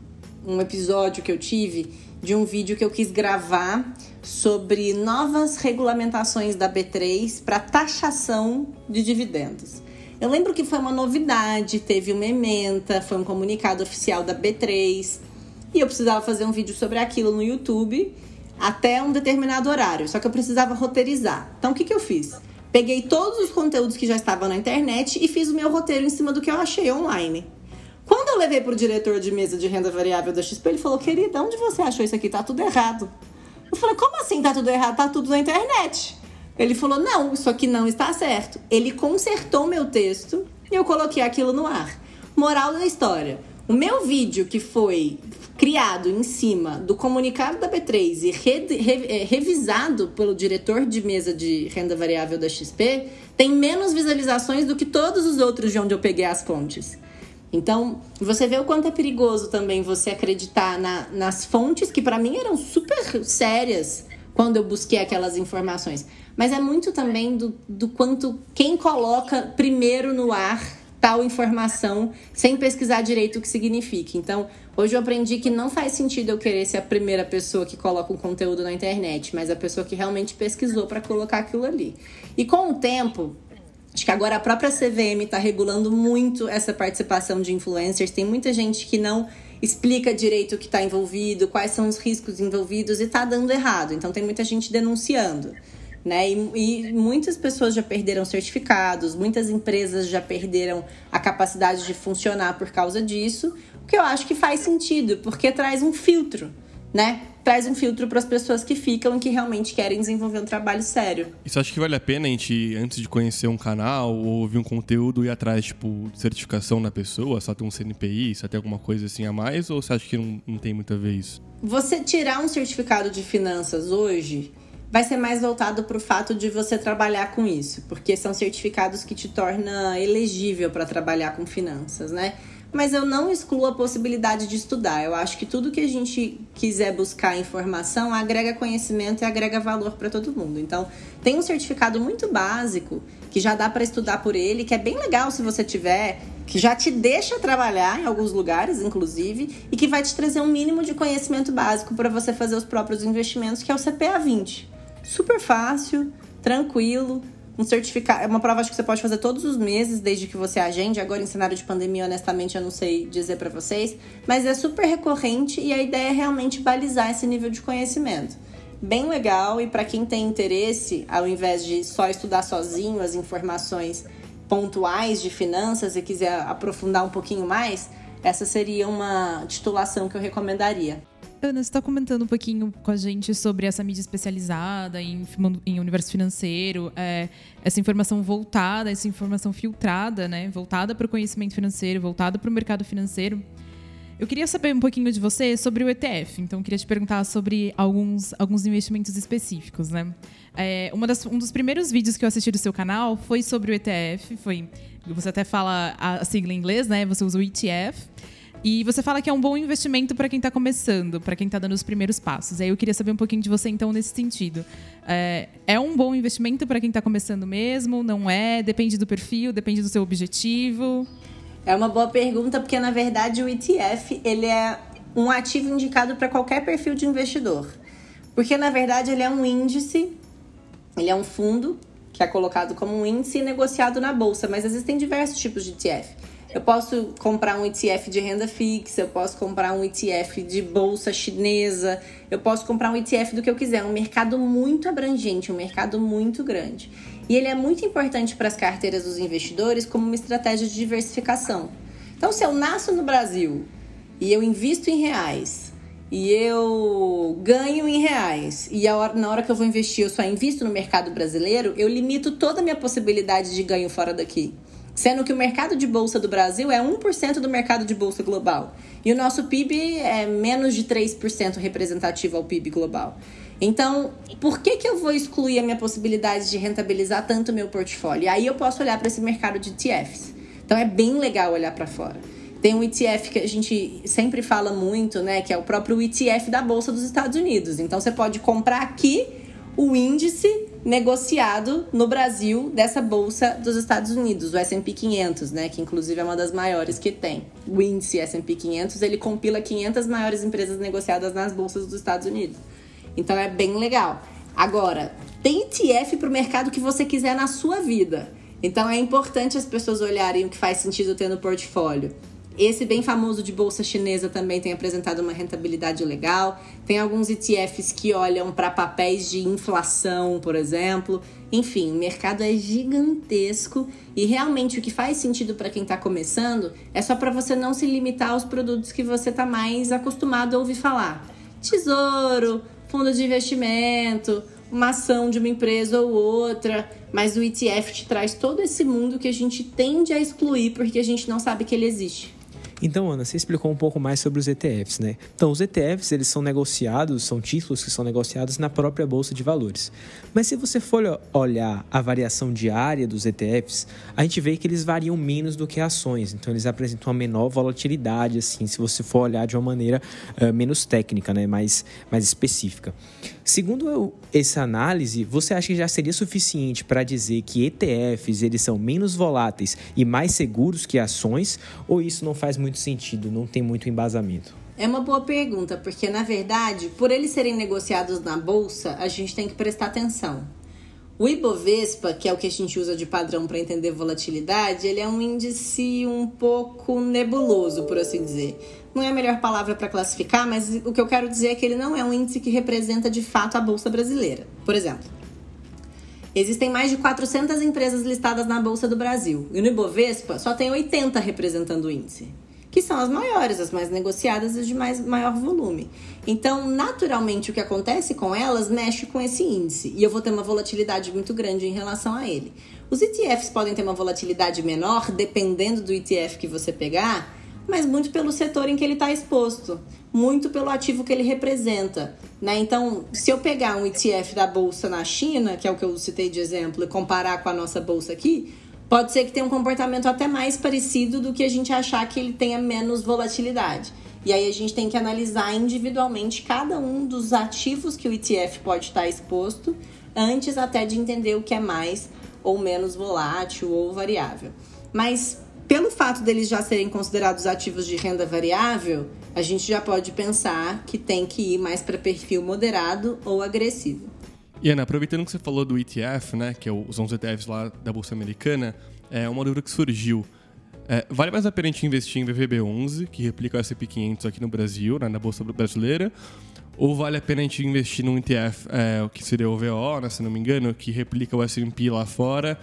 Speaker 1: um episódio que eu tive de um vídeo que eu quis gravar sobre novas regulamentações da B3 para taxação de dividendos. Eu lembro que foi uma novidade, teve uma ementa, foi um comunicado oficial da B3 e eu precisava fazer um vídeo sobre aquilo no YouTube até um determinado horário, só que eu precisava roteirizar. Então o que, que eu fiz? Peguei todos os conteúdos que já estavam na internet e fiz o meu roteiro em cima do que eu achei online. Quando eu levei para o diretor de mesa de renda variável da XP, ele falou: Querida, onde você achou isso aqui? Tá tudo errado. Eu falei: Como assim tá tudo errado? Tá tudo na internet. Ele falou: Não, isso aqui não está certo. Ele consertou meu texto e eu coloquei aquilo no ar. Moral da história: o meu vídeo que foi criado em cima do comunicado da B3 e re, re, é, revisado pelo diretor de mesa de renda variável da XP tem menos visualizações do que todos os outros de onde eu peguei as fontes. Então, você vê o quanto é perigoso também você acreditar na, nas fontes que para mim eram super sérias quando eu busquei aquelas informações. Mas é muito também do, do quanto quem coloca primeiro no ar tal informação sem pesquisar direito o que significa. Então, hoje eu aprendi que não faz sentido eu querer ser a primeira pessoa que coloca um conteúdo na internet, mas a pessoa que realmente pesquisou para colocar aquilo ali. E com o tempo, Acho que agora a própria CVM está regulando muito essa participação de influencers. Tem muita gente que não explica direito o que está envolvido, quais são os riscos envolvidos e está dando errado. Então tem muita gente denunciando. Né? E, e, muitas pessoas já perderam certificados, muitas empresas já perderam a capacidade de funcionar por causa disso, o que eu acho que faz sentido, porque traz um filtro né? Traz um filtro para as pessoas que ficam e que realmente querem desenvolver um trabalho sério.
Speaker 4: Isso acha que vale a pena a gente, antes de conhecer um canal ou ouvir um conteúdo, ir atrás, tipo, de certificação na pessoa? Só ter um CNPI, só ter alguma coisa assim a mais? Ou você acha que não, não tem muito a ver isso?
Speaker 1: Você tirar um certificado de finanças hoje vai ser mais voltado para o fato de você trabalhar com isso, porque são certificados que te tornam elegível para trabalhar com finanças, né? mas eu não excluo a possibilidade de estudar. Eu acho que tudo que a gente quiser buscar informação agrega conhecimento e agrega valor para todo mundo. Então, tem um certificado muito básico que já dá para estudar por ele, que é bem legal se você tiver, que já te deixa trabalhar em alguns lugares, inclusive, e que vai te trazer um mínimo de conhecimento básico para você fazer os próprios investimentos, que é o CPA 20. Super fácil, tranquilo, um certificado. É uma prova acho que você pode fazer todos os meses, desde que você agende. Agora, em cenário de pandemia, honestamente, eu não sei dizer para vocês. Mas é super recorrente e a ideia é realmente balizar esse nível de conhecimento. Bem legal, e para quem tem interesse, ao invés de só estudar sozinho as informações pontuais de finanças e quiser aprofundar um pouquinho mais, essa seria uma titulação que eu recomendaria.
Speaker 5: Ana, você está comentando um pouquinho com a gente sobre essa mídia especializada em, em universo financeiro, é, essa informação voltada, essa informação filtrada, né? Voltada para o conhecimento financeiro, voltada para o mercado financeiro. Eu queria saber um pouquinho de você sobre o ETF. Então, queria te perguntar sobre alguns, alguns investimentos específicos, né? É, uma das, um dos primeiros vídeos que eu assisti do seu canal foi sobre o ETF, foi você até fala a sigla em inglês, né? Você usa o ETF. E você fala que é um bom investimento para quem está começando, para quem está dando os primeiros passos. Aí eu queria saber um pouquinho de você, então, nesse sentido. É, é um bom investimento para quem está começando mesmo? Não é? Depende do perfil, depende do seu objetivo?
Speaker 1: É uma boa pergunta, porque na verdade o ETF ele é um ativo indicado para qualquer perfil de investidor. Porque na verdade ele é um índice, ele é um fundo que é colocado como um índice negociado na bolsa, mas existem diversos tipos de ETF. Eu posso comprar um ETF de renda fixa, eu posso comprar um ETF de bolsa chinesa, eu posso comprar um ETF do que eu quiser. É um mercado muito abrangente, um mercado muito grande. E ele é muito importante para as carteiras dos investidores como uma estratégia de diversificação. Então, se eu nasço no Brasil e eu invisto em reais e eu ganho em reais e hora, na hora que eu vou investir eu só invisto no mercado brasileiro, eu limito toda a minha possibilidade de ganho fora daqui sendo que o mercado de bolsa do Brasil é 1% do mercado de bolsa global. E o nosso PIB é menos de 3% representativo ao PIB global. Então, por que, que eu vou excluir a minha possibilidade de rentabilizar tanto o meu portfólio? E aí eu posso olhar para esse mercado de ETFs. Então, é bem legal olhar para fora. Tem um ETF que a gente sempre fala muito, né? Que é o próprio ETF da Bolsa dos Estados Unidos. Então, você pode comprar aqui o índice negociado no Brasil dessa bolsa dos Estados Unidos, o S&P 500, né, que inclusive é uma das maiores que tem. O índice S&P 500, ele compila 500 maiores empresas negociadas nas bolsas dos Estados Unidos. Então é bem legal. Agora, tem ETF para o mercado que você quiser na sua vida. Então é importante as pessoas olharem o que faz sentido ter no portfólio. Esse bem famoso de bolsa chinesa também tem apresentado uma rentabilidade legal. Tem alguns ETFs que olham para papéis de inflação, por exemplo. Enfim, o mercado é gigantesco e realmente o que faz sentido para quem está começando é só para você não se limitar aos produtos que você está mais acostumado a ouvir falar. Tesouro, fundo de investimento, uma ação de uma empresa ou outra, mas o ETF te traz todo esse mundo que a gente tende a excluir porque a gente não sabe que ele existe.
Speaker 3: Então, Ana, você explicou um pouco mais sobre os ETFs, né? Então, os ETFs, eles são negociados, são títulos que são negociados na própria bolsa de valores. Mas se você for olhar a variação diária dos ETFs, a gente vê que eles variam menos do que ações. Então, eles apresentam uma menor volatilidade, assim, se você for olhar de uma maneira uh, menos técnica, né? Mais, mais específica. Segundo essa análise, você acha que já seria suficiente para dizer que ETFs, eles são menos voláteis e mais seguros que ações? Ou isso não faz muito sentido, não tem muito embasamento.
Speaker 1: É uma boa pergunta, porque na verdade, por eles serem negociados na bolsa, a gente tem que prestar atenção. O Ibovespa, que é o que a gente usa de padrão para entender volatilidade, ele é um índice um pouco nebuloso, por assim dizer. Não é a melhor palavra para classificar, mas o que eu quero dizer é que ele não é um índice que representa de fato a bolsa brasileira. Por exemplo, Existem mais de 400 empresas listadas na Bolsa do Brasil e no Ibovespa só tem 80 representando o índice que são as maiores, as mais negociadas e de mais, maior volume. Então, naturalmente, o que acontece com elas mexe com esse índice e eu vou ter uma volatilidade muito grande em relação a ele. Os ETFs podem ter uma volatilidade menor, dependendo do ETF que você pegar, mas muito pelo setor em que ele está exposto, muito pelo ativo que ele representa. Né? Então, se eu pegar um ETF da bolsa na China, que é o que eu citei de exemplo, e comparar com a nossa bolsa aqui, pode ser que tenha um comportamento até mais parecido do que a gente achar que ele tenha menos volatilidade. E aí a gente tem que analisar individualmente cada um dos ativos que o ETF pode estar exposto, antes até de entender o que é mais ou menos volátil ou variável. Mas pelo fato deles já serem considerados ativos de renda variável, a gente já pode pensar que tem que ir mais para perfil moderado ou agressivo.
Speaker 4: E Ana, aproveitando que você falou do ETF, né, que é os 11 ETFs lá da Bolsa Americana, é uma dúvida que surgiu. É, vale mais a pena a gente investir em VVB11, que replica o S&P 500 aqui no Brasil, né, na Bolsa Brasileira, ou vale a pena a gente investir num ETF, é, que seria o VO, né, se não me engano, que replica o S&P lá fora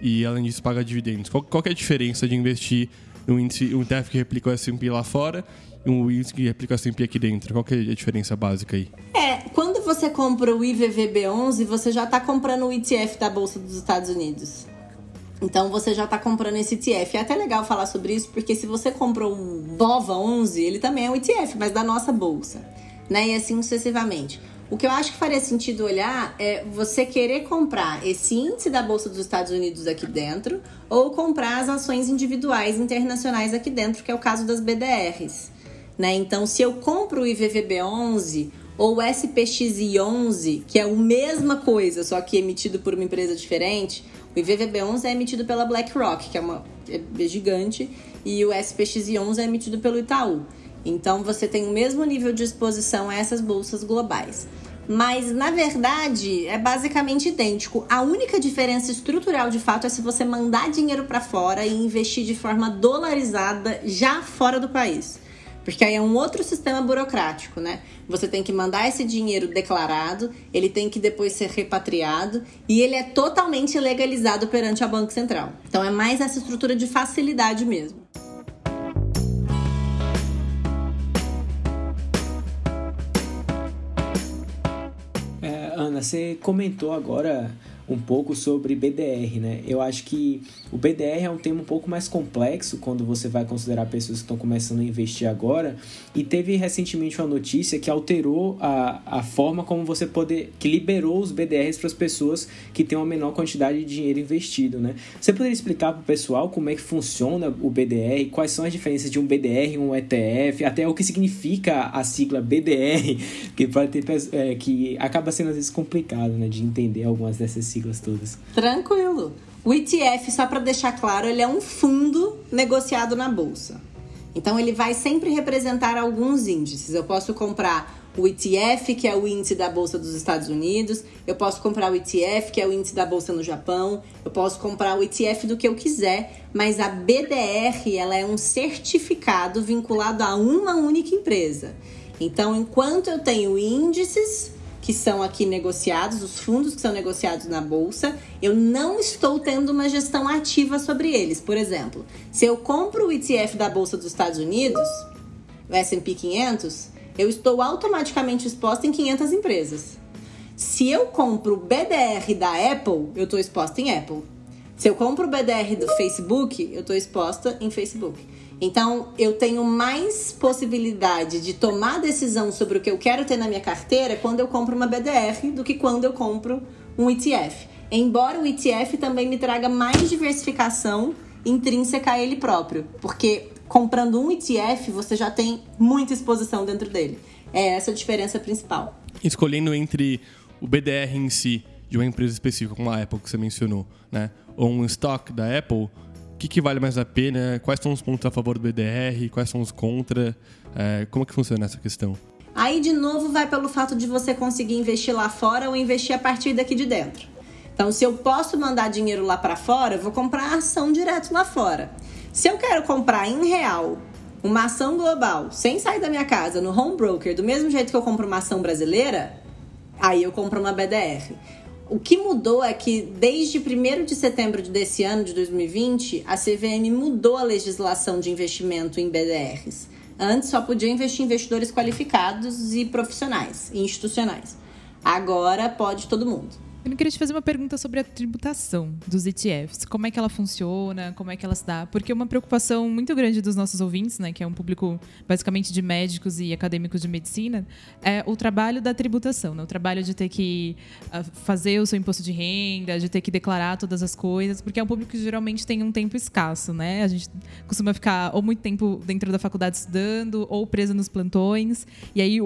Speaker 4: e, além disso, paga dividendos? Qual, qual é a diferença de investir num índice, um que replica o S&P lá fora e um índice que replica o S&P aqui dentro? Qual é a diferença básica aí?
Speaker 1: É, quando você compra o IVVB11, você já está comprando o ETF da Bolsa dos Estados Unidos. Então você já está comprando esse ETF. É até legal falar sobre isso, porque se você comprou o BOVA 11, ele também é um ETF, mas da nossa bolsa, né? E assim sucessivamente. O que eu acho que faria sentido olhar é você querer comprar esse índice da Bolsa dos Estados Unidos aqui dentro ou comprar as ações individuais internacionais aqui dentro, que é o caso das BDRs. Né? Então, se eu compro o IVVB11 ou o SPXI11, que é a mesma coisa, só que emitido por uma empresa diferente, o IVVB11 é emitido pela BlackRock, que é uma é gigante, e o SPXI11 é emitido pelo Itaú. Então você tem o mesmo nível de exposição a essas bolsas globais. Mas na verdade é basicamente idêntico. A única diferença estrutural de fato é se você mandar dinheiro para fora e investir de forma dolarizada já fora do país. Porque aí é um outro sistema burocrático, né? Você tem que mandar esse dinheiro declarado, ele tem que depois ser repatriado e ele é totalmente legalizado perante a Banco Central. Então é mais essa estrutura de facilidade mesmo.
Speaker 3: Você comentou agora um pouco sobre BDR, né? Eu acho que o BDR é um tema um pouco mais complexo quando você vai considerar pessoas que estão começando a investir agora. E teve recentemente uma notícia que alterou a, a forma como você poder. que liberou os BDRs para as pessoas que têm uma menor quantidade de dinheiro investido, né? Você poderia explicar para o pessoal como é que funciona o BDR, quais são as diferenças de um BDR e um ETF, até o que significa a sigla BDR, [LAUGHS] que pode ter é, que acaba sendo às vezes complicado, né, de entender algumas dessas siglas siglas todas.
Speaker 1: Tranquilo. O ETF, só para deixar claro, ele é um fundo negociado na bolsa. Então ele vai sempre representar alguns índices. Eu posso comprar o ETF, que é o índice da bolsa dos Estados Unidos, eu posso comprar o ETF, que é o índice da bolsa no Japão, eu posso comprar o ETF do que eu quiser, mas a BDR, ela é um certificado vinculado a uma única empresa. Então, enquanto eu tenho índices que são aqui negociados, os fundos que são negociados na bolsa, eu não estou tendo uma gestão ativa sobre eles. Por exemplo, se eu compro o ETF da bolsa dos Estados Unidos, o S&P 500, eu estou automaticamente exposta em 500 empresas. Se eu compro o BDR da Apple, eu estou exposta em Apple. Se eu compro o BDR do Facebook, eu estou exposta em Facebook. Então, eu tenho mais possibilidade de tomar decisão sobre o que eu quero ter na minha carteira quando eu compro uma BDR do que quando eu compro um ETF. Embora o ETF também me traga mais diversificação intrínseca a ele próprio, porque comprando um ETF você já tem muita exposição dentro dele. É essa a diferença principal.
Speaker 4: Escolhendo entre o BDR em si de uma empresa específica, como a Apple que você mencionou, né, ou um stock da Apple, que, que vale mais a pena? Quais são os pontos a favor do BDR? Quais são os contra? É, como que funciona essa questão?
Speaker 1: Aí, de novo, vai pelo fato de você conseguir investir lá fora ou investir a partir daqui de dentro. Então, se eu posso mandar dinheiro lá para fora, eu vou comprar ação direto lá fora. Se eu quero comprar em real uma ação global, sem sair da minha casa, no home broker, do mesmo jeito que eu compro uma ação brasileira, aí eu compro uma BDR. O que mudou é que desde 1 de setembro desse ano, de 2020, a CVM mudou a legislação de investimento em BDRs. Antes só podia investir investidores qualificados e profissionais, e institucionais. Agora pode todo mundo.
Speaker 5: Eu queria te fazer uma pergunta sobre a tributação dos ETFs. Como é que ela funciona? Como é que ela se dá? Porque uma preocupação muito grande dos nossos ouvintes, né, que é um público basicamente de médicos e acadêmicos de medicina, é o trabalho da tributação, né? o trabalho de ter que uh, fazer o seu imposto de renda, de ter que declarar todas as coisas, porque é um público que geralmente tem um tempo escasso, né? A gente costuma ficar ou muito tempo dentro da faculdade estudando ou presa nos plantões, e aí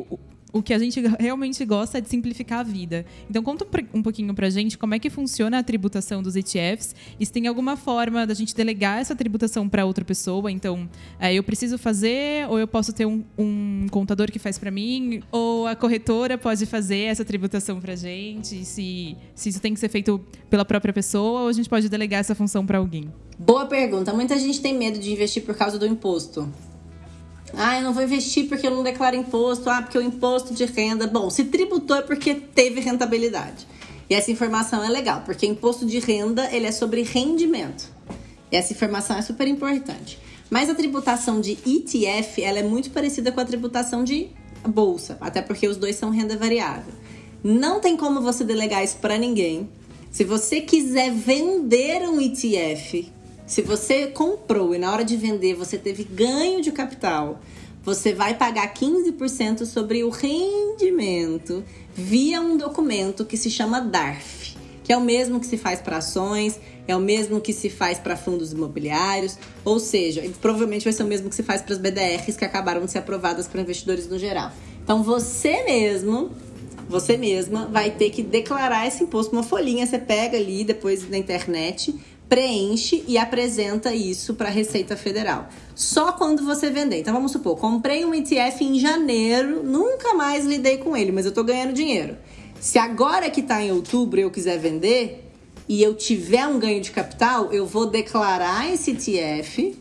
Speaker 5: o, que a gente realmente gosta é de simplificar a vida. Então, conta um pouquinho pra gente como é que funciona a tributação dos ETFs e se tem alguma forma da gente delegar essa tributação para outra pessoa. Então, é, eu preciso fazer, ou eu posso ter um, um contador que faz para mim, ou a corretora pode fazer essa tributação pra gente. Se, se isso tem que ser feito pela própria pessoa, ou a gente pode delegar essa função para alguém.
Speaker 1: Boa pergunta. Muita gente tem medo de investir por causa do imposto. Ah, eu não vou investir porque eu não declaro imposto. Ah, porque o imposto de renda. Bom, se tributou é porque teve rentabilidade. E essa informação é legal, porque imposto de renda ele é sobre rendimento. E essa informação é super importante. Mas a tributação de ETF ela é muito parecida com a tributação de bolsa, até porque os dois são renda variável. Não tem como você delegar isso para ninguém. Se você quiser vender um ETF se você comprou e na hora de vender você teve ganho de capital, você vai pagar 15% sobre o rendimento via um documento que se chama DARF, que é o mesmo que se faz para ações, é o mesmo que se faz para fundos imobiliários, ou seja, provavelmente vai ser o mesmo que se faz para as BDRs que acabaram de ser aprovadas para investidores no geral. Então você mesmo, você mesma vai ter que declarar esse imposto, uma folhinha você pega ali depois na internet, preenche e apresenta isso para a Receita Federal. Só quando você vender. Então vamos supor, comprei um ETF em janeiro, nunca mais lidei com ele, mas eu estou ganhando dinheiro. Se agora que está em outubro eu quiser vender, e eu tiver um ganho de capital, eu vou declarar esse ETF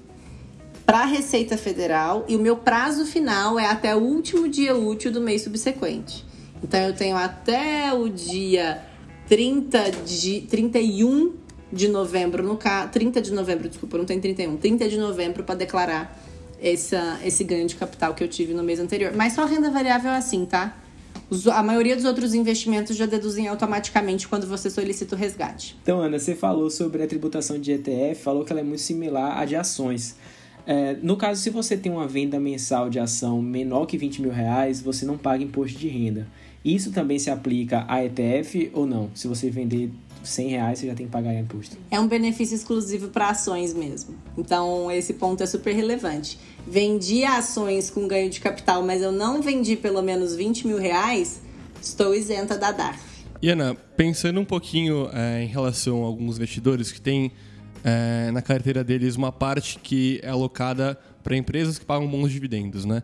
Speaker 1: para a Receita Federal e o meu prazo final é até o último dia útil do mês subsequente. Então eu tenho até o dia 30 de 31 de novembro no caso, 30 de novembro, desculpa, não tem 31, 30 de novembro para declarar essa, esse ganho de capital que eu tive no mês anterior. Mas só renda variável é assim, tá? a maioria dos outros investimentos já deduzem automaticamente quando você solicita o resgate.
Speaker 3: Então, Ana, você falou sobre a tributação de ETF, falou que ela é muito similar à de ações. É, no caso, se você tem uma venda mensal de ação menor que 20 mil reais, você não paga imposto de renda. Isso também se aplica a ETF ou não? Se você vender 100 reais, você já tem que pagar imposto.
Speaker 1: É um benefício exclusivo para ações mesmo. Então, esse ponto é super relevante. Vendi ações com ganho de capital, mas eu não vendi pelo menos 20 mil reais, estou isenta da DARF.
Speaker 4: E Ana, pensando um pouquinho é, em relação a alguns investidores que têm é, na carteira deles uma parte que é alocada para empresas que pagam bons dividendos, né?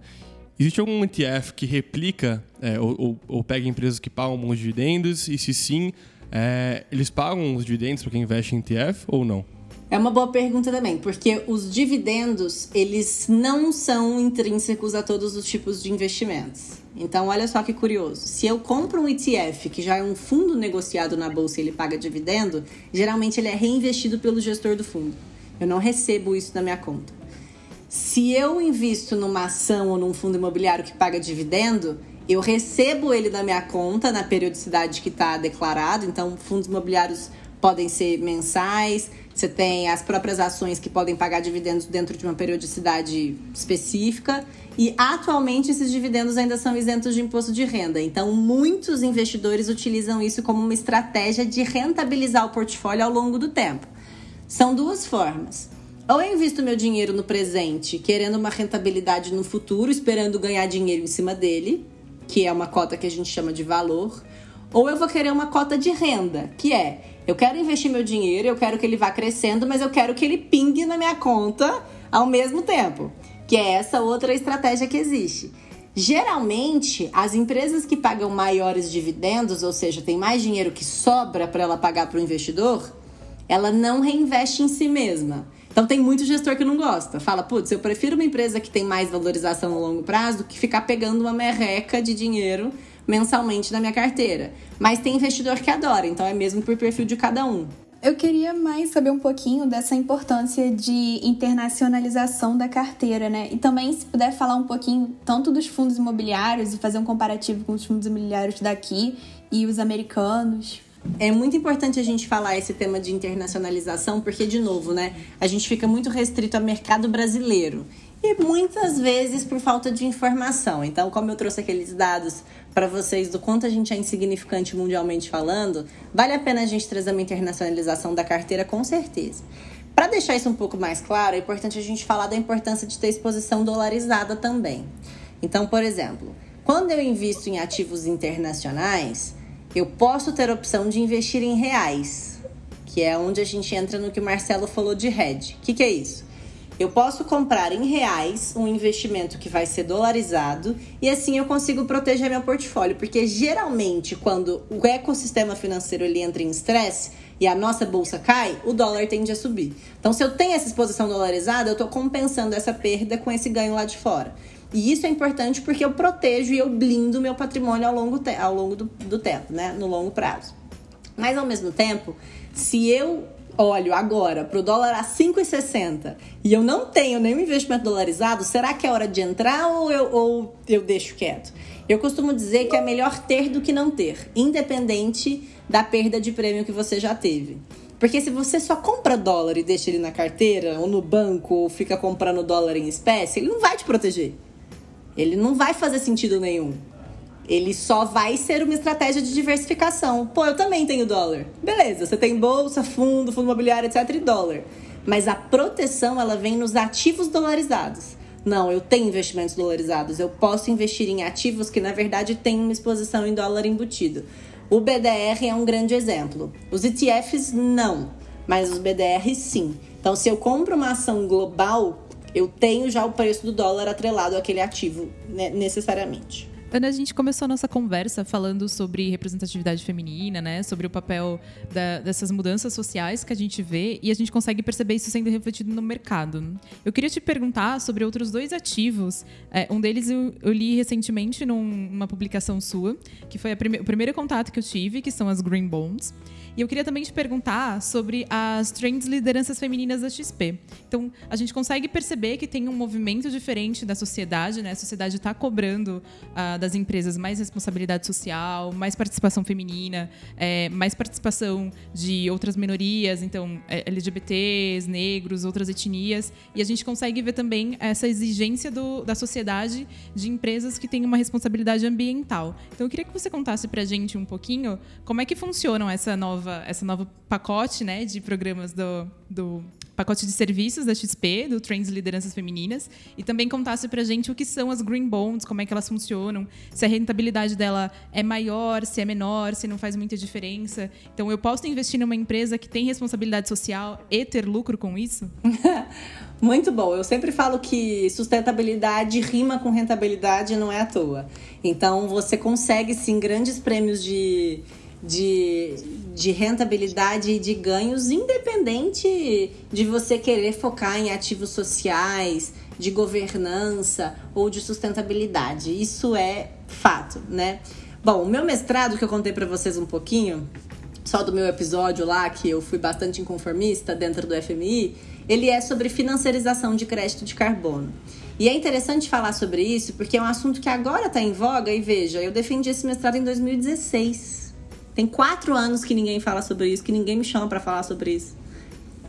Speaker 4: Existe algum ETF que replica é, ou, ou, ou, pega empresas que pagam bons dividendos? E se sim, é, eles pagam os dividendos para quem investe em ETF ou não?
Speaker 1: É uma boa pergunta também, porque os dividendos, eles não são intrínsecos a todos os tipos de investimentos. Então, olha só que curioso. Se eu compro um ETF, que já é um fundo negociado na bolsa e ele paga dividendo, geralmente ele é reinvestido pelo gestor do fundo. Eu não recebo isso na minha conta. Se eu invisto numa ação ou num fundo imobiliário que paga dividendo, eu recebo ele da minha conta na periodicidade que está declarado. Então, fundos imobiliários podem ser mensais, você tem as próprias ações que podem pagar dividendos dentro de uma periodicidade específica. E atualmente esses dividendos ainda são isentos de imposto de renda. Então, muitos investidores utilizam isso como uma estratégia de rentabilizar o portfólio ao longo do tempo. São duas formas. Ou eu invisto meu dinheiro no presente, querendo uma rentabilidade no futuro, esperando ganhar dinheiro em cima dele que é uma cota que a gente chama de valor, ou eu vou querer uma cota de renda, que é eu quero investir meu dinheiro, eu quero que ele vá crescendo, mas eu quero que ele pingue na minha conta ao mesmo tempo, que é essa outra estratégia que existe. Geralmente, as empresas que pagam maiores dividendos, ou seja, tem mais dinheiro que sobra para ela pagar para o investidor, ela não reinveste em si mesma. Então tem muito gestor que não gosta. Fala, putz, eu prefiro uma empresa que tem mais valorização a longo prazo do que ficar pegando uma merreca de dinheiro mensalmente na minha carteira. Mas tem investidor que adora, então é mesmo por perfil de cada um.
Speaker 6: Eu queria mais saber um pouquinho dessa importância de internacionalização da carteira, né? E também, se puder falar um pouquinho tanto dos fundos imobiliários e fazer um comparativo com os fundos imobiliários daqui e os americanos.
Speaker 1: É muito importante a gente falar esse tema de internacionalização, porque, de novo, né, a gente fica muito restrito ao mercado brasileiro. E muitas vezes por falta de informação. Então, como eu trouxe aqueles dados para vocês do quanto a gente é insignificante mundialmente falando, vale a pena a gente trazer uma internacionalização da carteira com certeza. Para deixar isso um pouco mais claro, é importante a gente falar da importância de ter exposição dolarizada também. Então, por exemplo, quando eu invisto em ativos internacionais, eu posso ter a opção de investir em reais, que é onde a gente entra no que o Marcelo falou de hedge. O que, que é isso? Eu posso comprar em reais um investimento que vai ser dolarizado e assim eu consigo proteger meu portfólio, porque geralmente quando o ecossistema financeiro ele entra em estresse e a nossa bolsa cai, o dólar tende a subir. Então, se eu tenho essa exposição dolarizada, eu estou compensando essa perda com esse ganho lá de fora. E isso é importante porque eu protejo e eu blindo meu patrimônio ao longo, ao longo do, do tempo, né? No longo prazo. Mas ao mesmo tempo, se eu olho agora para o dólar a 5,60 e eu não tenho nenhum investimento dolarizado, será que é hora de entrar ou eu, ou eu deixo quieto? Eu costumo dizer que é melhor ter do que não ter, independente da perda de prêmio que você já teve. Porque se você só compra dólar e deixa ele na carteira, ou no banco, ou fica comprando dólar em espécie, ele não vai te proteger. Ele não vai fazer sentido nenhum. Ele só vai ser uma estratégia de diversificação. Pô, eu também tenho dólar. Beleza, você tem bolsa, fundo, fundo imobiliário, etc. e dólar. Mas a proteção, ela vem nos ativos dolarizados. Não, eu tenho investimentos dolarizados. Eu posso investir em ativos que, na verdade, têm uma exposição em dólar embutido. O BDR é um grande exemplo. Os ETFs, não. Mas os BDRs, sim. Então, se eu compro uma ação global, eu tenho já o preço do dólar atrelado àquele ativo, né, necessariamente.
Speaker 5: Ana, a gente começou a nossa conversa falando sobre representatividade feminina, né? Sobre o papel da, dessas mudanças sociais que a gente vê e a gente consegue perceber isso sendo refletido no mercado. Eu queria te perguntar sobre outros dois ativos. É, um deles eu, eu, li recentemente numa publicação sua, que foi prime o primeiro contato que eu tive, que são as Green Bonds. E eu queria também te perguntar sobre as trends lideranças femininas da XP. Então, a gente consegue perceber que tem um movimento diferente da sociedade, né? A sociedade está cobrando uh, das empresas mais responsabilidade social, mais participação feminina, é, mais participação de outras minorias, então é, LGBTs, negros, outras etnias. E a gente consegue ver também essa exigência do, da sociedade de empresas que têm uma responsabilidade ambiental. Então, eu queria que você contasse para a gente um pouquinho como é que funcionam essa nova nova, essa nova pacote né, de programas do, do pacote de serviços da XP, do Trends Lideranças Femininas, e também contasse para gente o que são as Green Bonds, como é que elas funcionam, se a rentabilidade dela é maior, se é menor, se não faz muita diferença. Então, eu posso investir numa empresa que tem responsabilidade social e ter lucro com isso? [LAUGHS]
Speaker 1: Muito bom. Eu sempre falo que sustentabilidade rima com rentabilidade não é à toa. Então, você consegue sim grandes prêmios de de, de rentabilidade e de ganhos, independente de você querer focar em ativos sociais, de governança ou de sustentabilidade. Isso é fato, né? Bom, o meu mestrado que eu contei para vocês um pouquinho, só do meu episódio lá, que eu fui bastante inconformista dentro do FMI, ele é sobre financiarização de crédito de carbono. E é interessante falar sobre isso porque é um assunto que agora está em voga e veja, eu defendi esse mestrado em 2016. Tem quatro anos que ninguém fala sobre isso, que ninguém me chama para falar sobre isso.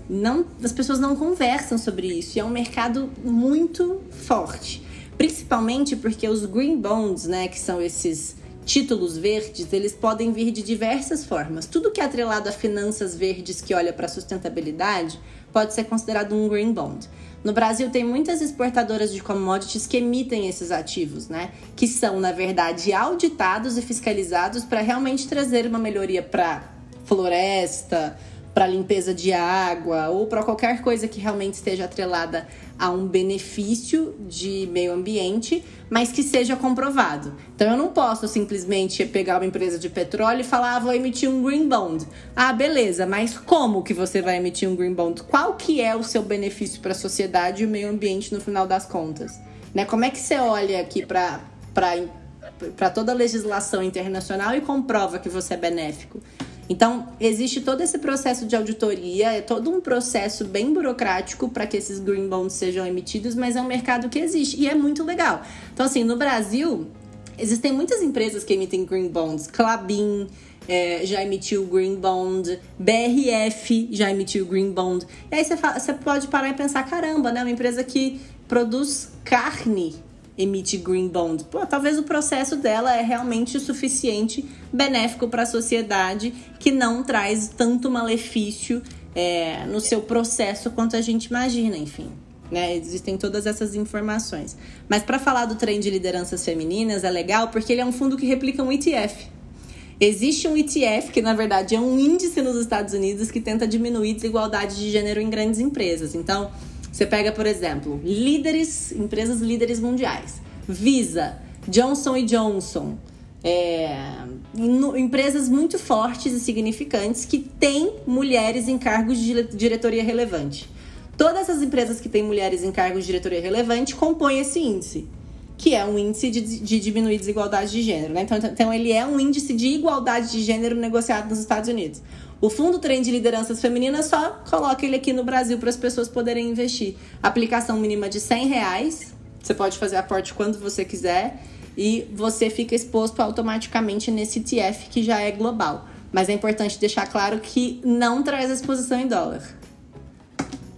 Speaker 1: Não, as pessoas não conversam sobre isso. E é um mercado muito forte. Principalmente porque os green bonds, né, que são esses títulos verdes, eles podem vir de diversas formas. Tudo que é atrelado a finanças verdes que olha para sustentabilidade pode ser considerado um green bond. No Brasil tem muitas exportadoras de commodities que emitem esses ativos, né? Que são, na verdade, auditados e fiscalizados para realmente trazer uma melhoria para floresta, para limpeza de água ou para qualquer coisa que realmente esteja atrelada a um benefício de meio ambiente, mas que seja comprovado. Então eu não posso simplesmente pegar uma empresa de petróleo e falar, ah, vou emitir um green bond. Ah, beleza, mas como que você vai emitir um green bond? Qual que é o seu benefício para a sociedade e o meio ambiente no final das contas? Né? Como é que você olha aqui para para toda a legislação internacional e comprova que você é benéfico? Então, existe todo esse processo de auditoria, é todo um processo bem burocrático para que esses green bonds sejam emitidos, mas é um mercado que existe e é muito legal. Então, assim, no Brasil, existem muitas empresas que emitem green bonds, Clabin, é, já emitiu Green Bond, BRF já emitiu Green Bond. E aí você, você pode parar e pensar, caramba, né? Uma empresa que produz carne emite green bond. Pô, talvez o processo dela é realmente o suficiente benéfico para a sociedade que não traz tanto malefício é, no seu processo quanto a gente imagina, enfim. Né? Existem todas essas informações. Mas para falar do trem de lideranças femininas é legal porque ele é um fundo que replica um ETF. Existe um ETF que, na verdade, é um índice nos Estados Unidos que tenta diminuir desigualdade de gênero em grandes empresas. Então, você pega, por exemplo, líderes, empresas líderes mundiais. Visa, Johnson Johnson, é, empresas muito fortes e significantes que têm mulheres em cargos de diretoria relevante. Todas as empresas que têm mulheres em cargos de diretoria relevante compõem esse índice, que é um índice de, de diminuir desigualdade de gênero. Né? Então, então, ele é um índice de igualdade de gênero negociado nos Estados Unidos. O Fundo Trem de Lideranças Femininas só coloca ele aqui no Brasil para as pessoas poderem investir. Aplicação mínima de 100 reais. Você pode fazer aporte quando você quiser e você fica exposto automaticamente nesse ETF que já é global. Mas é importante deixar claro que não traz exposição em dólar.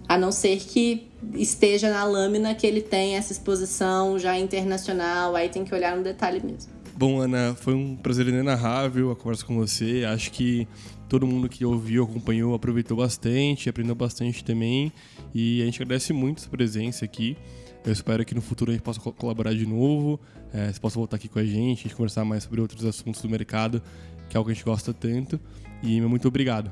Speaker 1: A não ser que esteja na lâmina que ele tem essa exposição já internacional, aí tem que olhar no detalhe mesmo.
Speaker 4: Bom, Ana, foi um prazer inenarrável a conversa com você. Acho que todo mundo que ouviu, acompanhou, aproveitou bastante, aprendeu bastante também. E a gente agradece muito a sua presença aqui. Eu espero que no futuro a gente possa colaborar de novo, é, você possa voltar aqui com a gente, a gente conversar mais sobre outros assuntos do mercado, que é algo que a gente gosta tanto. E muito obrigado.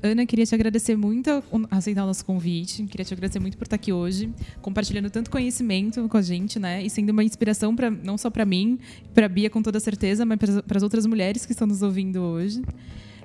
Speaker 5: Ana, queria te agradecer muito a aceitar o nosso convite. Queria te agradecer muito por estar aqui hoje, compartilhando tanto conhecimento com a gente, né? E sendo uma inspiração para não só para mim, para a Bia com toda certeza, mas para as outras mulheres que estão nos ouvindo hoje.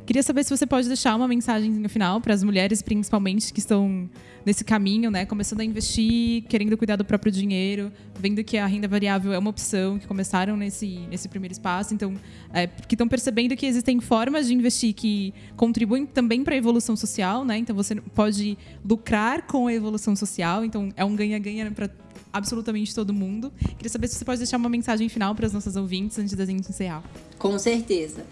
Speaker 5: Queria saber se você pode deixar uma mensagem no final para as mulheres, principalmente, que estão nesse caminho, né? Começando a investir, querendo cuidar do próprio dinheiro, vendo que a renda variável é uma opção, que começaram nesse, nesse primeiro espaço, então, é, que estão percebendo que existem formas de investir que contribuem também para a evolução social, né? Então, você pode lucrar com a evolução social, então é um ganha-ganha para absolutamente todo mundo. Queria saber se você pode deixar uma mensagem final para as nossas ouvintes antes da gente encerrar.
Speaker 1: Com certeza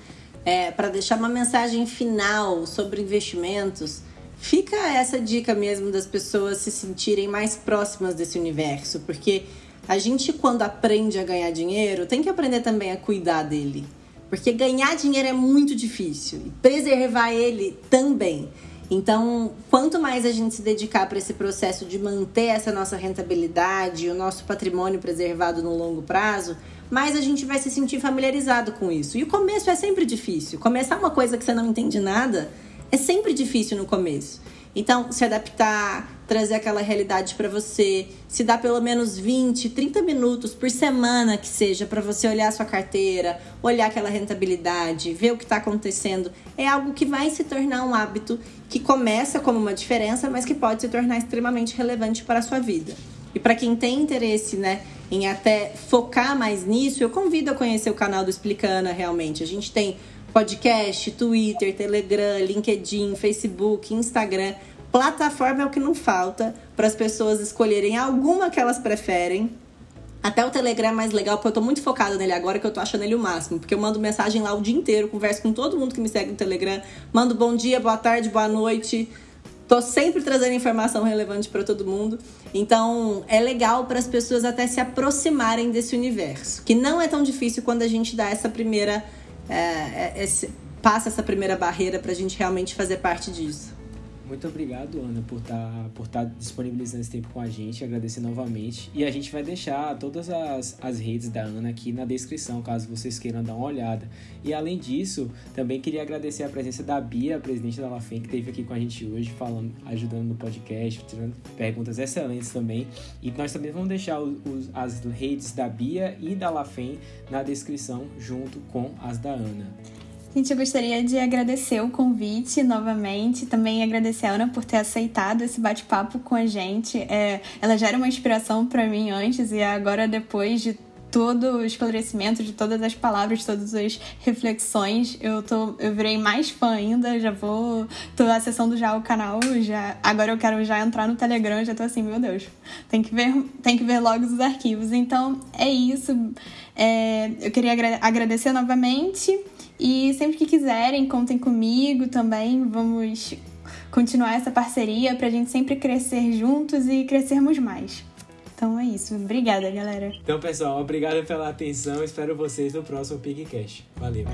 Speaker 1: é, para deixar uma mensagem final sobre investimentos, fica essa dica mesmo das pessoas se sentirem mais próximas desse universo, porque a gente, quando aprende a ganhar dinheiro, tem que aprender também a cuidar dele. Porque ganhar dinheiro é muito difícil e preservar ele também. Então, quanto mais a gente se dedicar para esse processo de manter essa nossa rentabilidade, o nosso patrimônio preservado no longo prazo, mais a gente vai se sentir familiarizado com isso. E o começo é sempre difícil. Começar uma coisa que você não entende nada é sempre difícil no começo. Então, se adaptar, trazer aquela realidade para você, se dá pelo menos 20, 30 minutos por semana que seja para você olhar a sua carteira, olhar aquela rentabilidade, ver o que está acontecendo, é algo que vai se tornar um hábito que começa como uma diferença, mas que pode se tornar extremamente relevante para a sua vida. E para quem tem interesse, né, em até focar mais nisso, eu convido a conhecer o canal do Explicana realmente. A gente tem podcast, Twitter, Telegram, LinkedIn, Facebook, Instagram. Plataforma é o que não falta para as pessoas escolherem alguma que elas preferem. Até o Telegram é mais legal, porque eu tô muito focada nele agora, que eu tô achando ele o máximo. Porque eu mando mensagem lá o dia inteiro, converso com todo mundo que me segue no Telegram. Mando bom dia, boa tarde, boa noite. Tô sempre trazendo informação relevante para todo mundo. Então, é legal para as pessoas até se aproximarem desse universo, que não é tão difícil quando a gente dá essa primeira é, é, esse, passa essa primeira barreira para a gente realmente fazer parte disso.
Speaker 3: Muito obrigado, Ana, por estar tá, por tá disponibilizando esse tempo com a gente. Agradecer novamente. E a gente vai deixar todas as, as redes da Ana aqui na descrição, caso vocês queiram dar uma olhada. E além disso, também queria agradecer a presença da Bia, presidente da LaFem, que esteve aqui com a gente hoje, falando, ajudando no podcast, tirando perguntas excelentes também. E nós também vamos deixar os, as redes da Bia e da LaFem na descrição, junto com as da Ana.
Speaker 6: Gente, eu gostaria de agradecer o convite novamente, também agradecer a Ana por ter aceitado esse bate-papo com a gente. É, ela já era uma inspiração para mim antes e agora depois de todo o esclarecimento de todas as palavras, de todas as reflexões. Eu tô, eu virei mais fã ainda, já vou, tô acessando já o canal, já, agora eu quero já entrar no Telegram, já tô assim, meu Deus. Tem que ver, tem que ver logo os arquivos. Então, é isso. É, eu queria agradecer novamente e sempre que quiserem, contem comigo também. Vamos continuar essa parceria para a gente sempre crescer juntos e crescermos mais. Então é isso. Obrigada, galera.
Speaker 3: Então, pessoal, obrigado pela atenção. Espero vocês no próximo PigCast. Valeu.